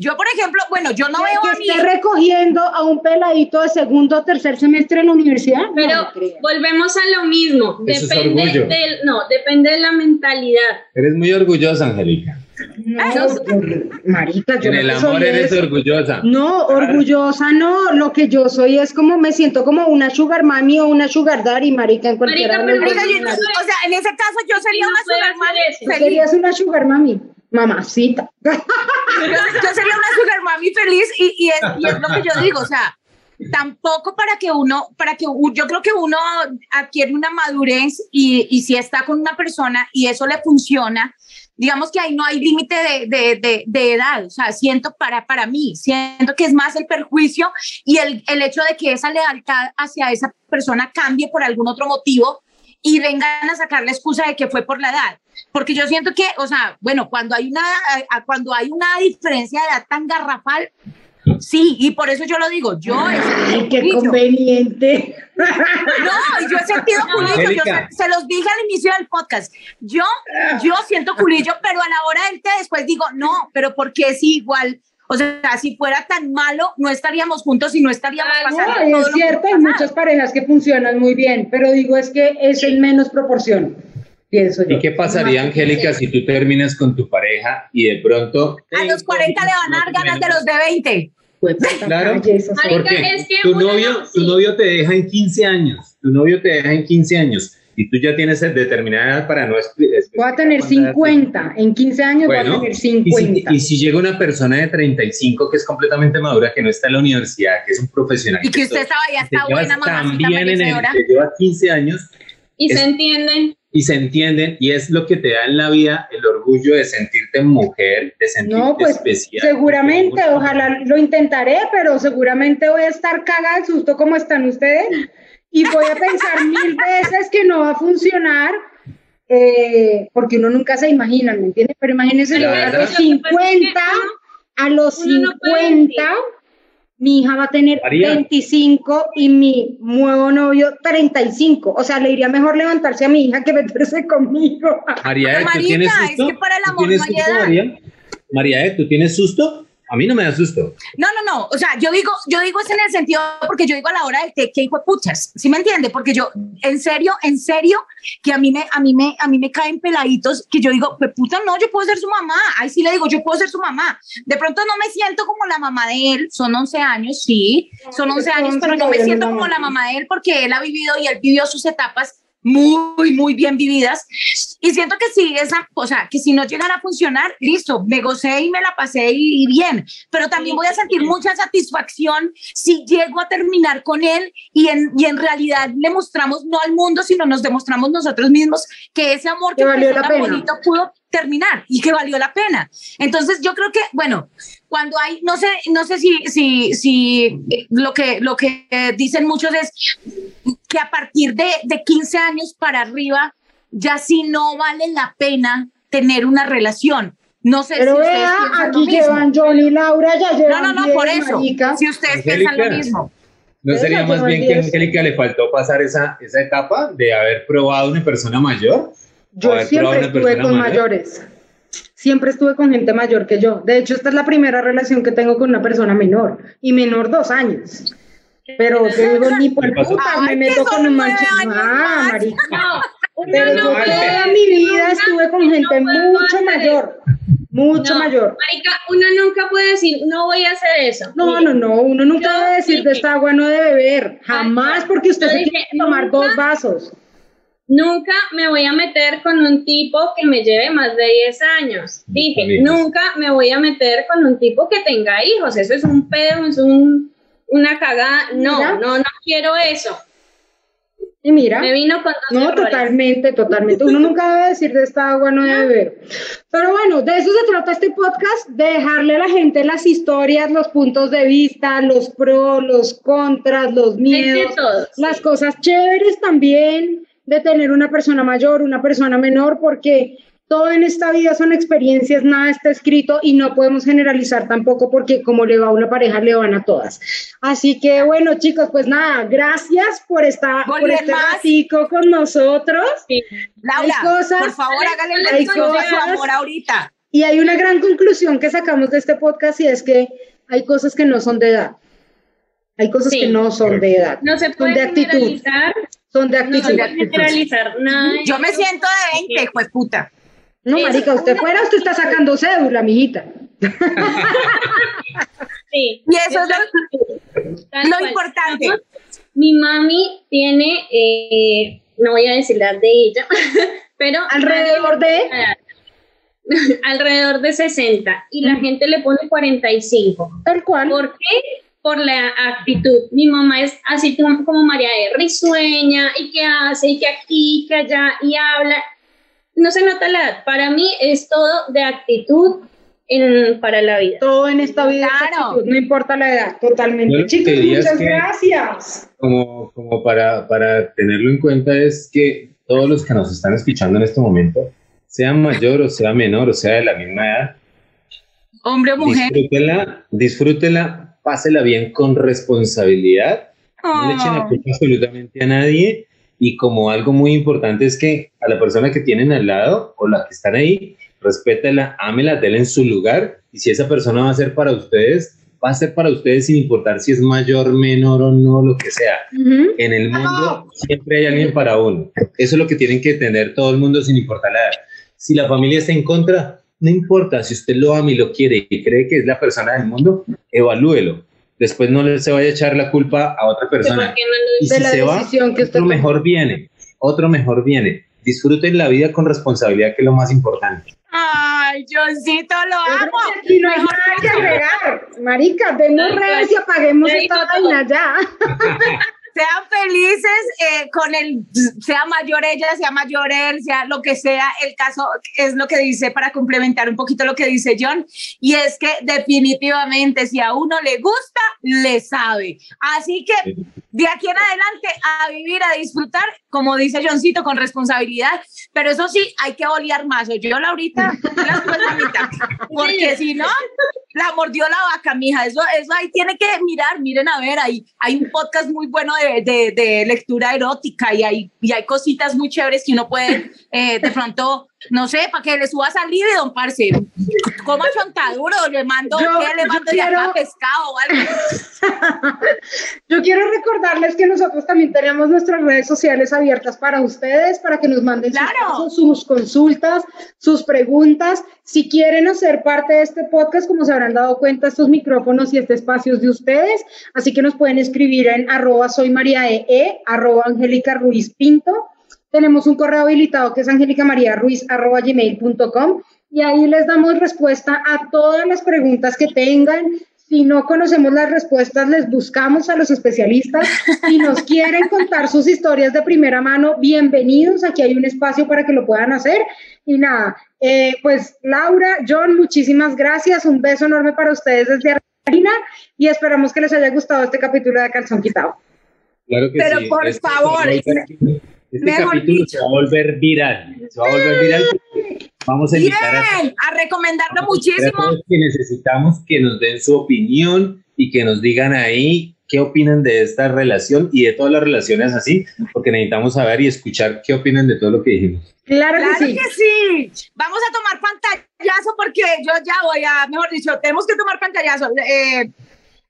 yo por ejemplo bueno yo no veo que a mí esté recogiendo a un peladito de segundo o tercer semestre en la universidad. Pero volvemos a lo mismo. Eso es Depende orgullo. del, no, depende de la mentalidad. Eres muy orgullosa, Angélica. No, marica, yo En el no amor eres eso. orgullosa. No, orgullosa no, lo que yo soy es como me siento como una sugar mami o una sugar daddy, marica, en cualquiera Marica, pero yo- escenarios. o sea en ese caso yo sería no una sugar mami serías una sugar mami, mamacita. yo, yo sería una sugar mami feliz y, y, es, y es lo que yo digo, o sea, tampoco para que uno, para que yo creo que uno adquiere una madurez y, y si está con una persona y eso le funciona, digamos que ahí no hay límite de, de, de, de edad, o sea, siento para, para mí, siento que es más el perjuicio y el, el hecho de que esa lealtad hacia esa persona cambie por algún otro motivo y vengan a sacar la excusa de que fue por la edad. Porque yo siento que, o sea, bueno, cuando hay una, cuando hay una diferencia de edad tan garrafal, sí, y por eso yo lo digo, yo he sentido Ay, qué culillo. conveniente. No, yo he sentido culillo, yo se, se los dije al inicio del podcast. Yo, yo siento culillo, pero a la hora del té después digo, no, pero ¿por qué si igual? O sea, si fuera tan malo, no estaríamos juntos y no estaríamos Ah, no, pasando No, es cierto, hay muchas parejas que funcionan muy bien, pero digo es que es en menos proporción, pienso yo. ¿Y qué pasaría, Angélica, si tú terminas con tu pareja y de pronto... A los 40 le van a dar ganas de los de 20. Pues, Claro. calle, eso sí. Marica, Porque es que tu novio, no- tu novio te deja en 15 años, tu novio te deja en 15 años y tú ya tienes determinada edad para no... Voy a tener especificar cuánta edad 50, en 15 años voy a Bueno, tener Y si, 50. y si llega una persona de 35 que es completamente madura, que no está en la universidad, que es un profesional, Y que usted estaba ya está buena, mamacita también en el, te lleva 15 años Y Es- se entienden. y se entienden y es lo que te da en la vida el orgullo de sentirte mujer, de sentirte No, pues especial. seguramente, ojalá lo intentaré, pero seguramente voy a estar cagada de susto como están ustedes y voy a pensar mil veces que no va a funcionar. eh, porque uno nunca se imagina, ¿me entiendes? Pero imagínense a los 50, a los Uno no puede 50, mi hija va a tener María. 25 y mi nuevo novio 35. O sea, le iría mejor levantarse a mi hija que meterse conmigo. María, ¿tú tienes es susto? que para el ¿Tú amor tienes no hay susto, edad. María? María, ¿tú tienes susto? A mí no me da susto. No, no, no. O sea, yo digo, yo digo es en el sentido porque yo digo a la hora de que, que hijo de puchas, ¿sí me entiende? Porque yo, en serio, en serio, que a mí me, a mí me, a mí me caen peladitos que yo digo, pues puta, no, yo puedo ser su mamá. Ahí sí le digo, yo puedo ser su mamá. De pronto no me siento como la mamá de él. Son 11 años, sí, son 11 años, pero no me siento como la mamá de él porque él ha vivido y él vivió sus etapas muy, muy bien vividas. Y siento que si esa, o sea, que si no llegara a funcionar, listo, me gocé y me la pasé y, y bien, pero también voy a sentir mucha satisfacción si llego a terminar con él y en, y en realidad le mostramos no al mundo, sino nos demostramos nosotros mismos que ese amor que Que valió la tan pena. bonito pudo terminar y que valió la pena. Entonces yo creo que, bueno, cuando hay, no sé, no sé si, si, si eh, lo que, lo que eh, dicen muchos es que a partir de, de 15 años para arriba ya sí no vale la pena tener una relación. No sé Pero si ustedes vea, piensan lo aquí mismo. llevan John y Laura, ya No, llevan no, no, 10, por eso. marica. Si ustedes Angélica. piensan lo mismo. ¿No sería más bien que a 10. Angélica le faltó pasar esa, esa etapa de haber probado una persona mayor? Yo haber siempre probado una estuve con mayor? mayores. Siempre estuve con gente mayor que yo. De hecho, esta es la primera relación que tengo con una persona menor. Y menor dos años. Pero te digo, ni por puta me meto con manchito. años Ah, más. marica. No, Pero no yo toda decir mi vida estuve con gente mucho mayor. Mucho No, mayor. Marica, uno nunca puede decir, no voy a hacer eso. No, no, no, uno nunca debe decir de esta agua no debe beber, jamás porque usted se tiene que tomar nunca- dos vasos. Nunca me voy a meter con un tipo que me lleve más de 10 años. Dije, nunca me voy a meter con un tipo que tenga hijos. Eso es un pedo, es un, una cagada. No, Mira. no, no quiero eso. Y mira, Me vino con no, errores. totalmente, totalmente. Uno nunca debe decir de esta agua no debe beber. Pero bueno, de eso se trata este podcast, de dejarle a la gente las historias, los puntos de vista, los pros, los contras, los miedos, todo, sí. las cosas chéveres también de tener una persona mayor, una persona menor, porque todo en esta vida son experiencias, nada está escrito y no podemos generalizar tampoco porque como le va a una pareja, le van a todas. Así que bueno, chicos, pues nada, gracias por estar por este ratico con nosotros. Sí. Laura, Hay cosas- por favor, hágale el amor ahorita. Y hay una gran conclusión que sacamos de este podcast y es que hay cosas que no son de edad. Hay cosas Sí. que no son de edad. No se son puede de actitud. generalizar. Son de No actitud. se puede generalizar nada. Yo me siento de 20, hijo puta. No, Es marica, usted una- fuera, usted está sacando cédula, mijita. Sí. Y eso es lo- lo importante. Mi mami tiene, eh, no voy a decir la de ella, pero Alrededor de alrededor de 60 y la gente le pone 45. tal cual. ¿Por qué? Por la actitud. Mi mamá es así como, como María de risueña y que hace y que aquí, que allá y habla. No se nota la edad. Para mí es todo de actitud en, para la vida. Todo en esta vida es Claro. actitud, no importa la edad, totalmente. Chicos, es muchas que- gracias. Como, como para, para tenerlo en cuenta es que todos los que nos están escuchando en este momento, sea mayor o sea menor o sea de la misma edad, Hombre o mujer. disfrútela, disfrútela, pásela bien con responsabilidad, no le echen la Oh. culpa absolutamente a nadie y como algo muy importante es que a la persona que tienen al lado o la que están ahí, respétela, ámela, déle en su lugar y si esa persona va a ser para ustedes, va a ser para ustedes sin importar si es mayor, menor o no, lo que sea. Ujú. En el mundo siempre hay alguien para uno. Eso es lo que tienen que tener todo el mundo sin importar la edad. Si la familia está en contra, no importa. Si usted lo ama y lo quiere y cree que es la persona del mundo, evalúelo. Después no le se vaya a echar la culpa a otra persona. ¿Por qué no lo Y si se va, que otro mejor viene. Otro mejor viene. Disfruten la vida con responsabilidad, que es lo más importante. Ay, Johncito, lo Yo amo. Aquí no hay nada que agregar. Marica, demos redes y apaguemos esta vaina ya. sean felices eh, con el, sea mayor ella, sea mayor él, sea lo que sea, el caso es lo que dice para complementar un poquito lo que dice John, y es que definitivamente si a uno le gusta, le sabe. Así que de aquí en adelante a vivir, a disfrutar, como dice Johncito, con responsabilidad, pero eso sí, hay que olear más. Yo, Laurita, la porque si no, la mordió la vaca, mija. Eso, eso ahí tiene que mirar, miren a ver, ahí hay un podcast muy bueno de, de, de lectura erótica y hay, y hay cositas muy chéveres que uno puede eh, de pronto no sé, para que le suba salir de don Parce. Coma chontaduro, le mando, Yo- ¿qué? le mando quiero- acá pescado o algo. Yo quiero recordarles que nosotros también tenemos nuestras redes sociales abiertas para ustedes, para que nos manden sus, Claro. casos, sus consultas, sus preguntas. Si quieren hacer parte de este podcast, como se habrán dado cuenta, estos micrófonos y este espacio es de ustedes, así que nos pueden escribir en arroba soy María EE, arroba Angélica Ruiz Pinto. Tenemos un correo habilitado que es angelicamariaruiz.gmail.com y ahí les damos respuesta a todas las preguntas que tengan. Si no conocemos las respuestas, les buscamos a los especialistas. Si nos quieren contar sus historias de primera mano, bienvenidos. Aquí hay un espacio para que lo puedan hacer. Y nada, eh, pues Laura, John, muchísimas gracias. Un beso enorme para ustedes desde Argentina y esperamos que les haya gustado este capítulo de Calzón Quitado. Claro que Pero sí. por favor, a Este mejor capítulo dicho. se va a volver viral. Se va a volver viral. porque Vamos a invitar a Bien, a recomendarlo a a muchísimo. todos que necesitamos que nos den su opinión y que nos digan ahí qué opinan de esta relación y de todas las relaciones así, porque necesitamos saber y escuchar qué opinan de todo lo que dijimos. Claro, Claro que sí. que sí. Vamos a tomar pantallazo porque yo ya voy a, mejor dicho, tenemos que tomar pantallazo. Eh,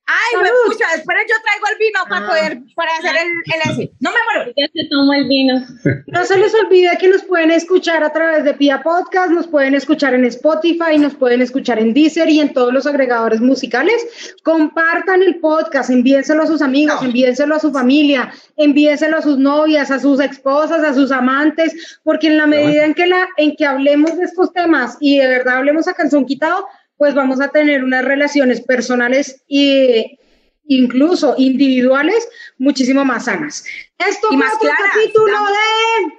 ay, me escucha, esperen, yo traigo el vino para Ah. poder, para hacer el, el ese. No me muero. Ya se tomó el vino. No se les olvide que nos pueden escuchar a través de Pia Podcast, nos pueden escuchar en Spotify, nos pueden escuchar en Deezer y en todos los agregadores musicales. Compartan el podcast, envíenselo a sus amigos, envíenselo a su familia, envíenselo a sus novias, a sus esposas, a sus amantes, porque en la medida en que, la, en que hablemos de estos temas y de verdad hablemos a calzón quitado, pues vamos a tener unas relaciones personales y incluso individuales muchísimo más sanas. Esto Y fue más otro claras. capítulo Damos- de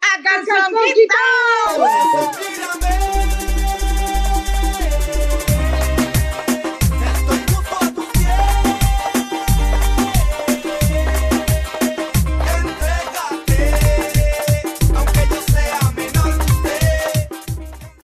¡A! Mírame,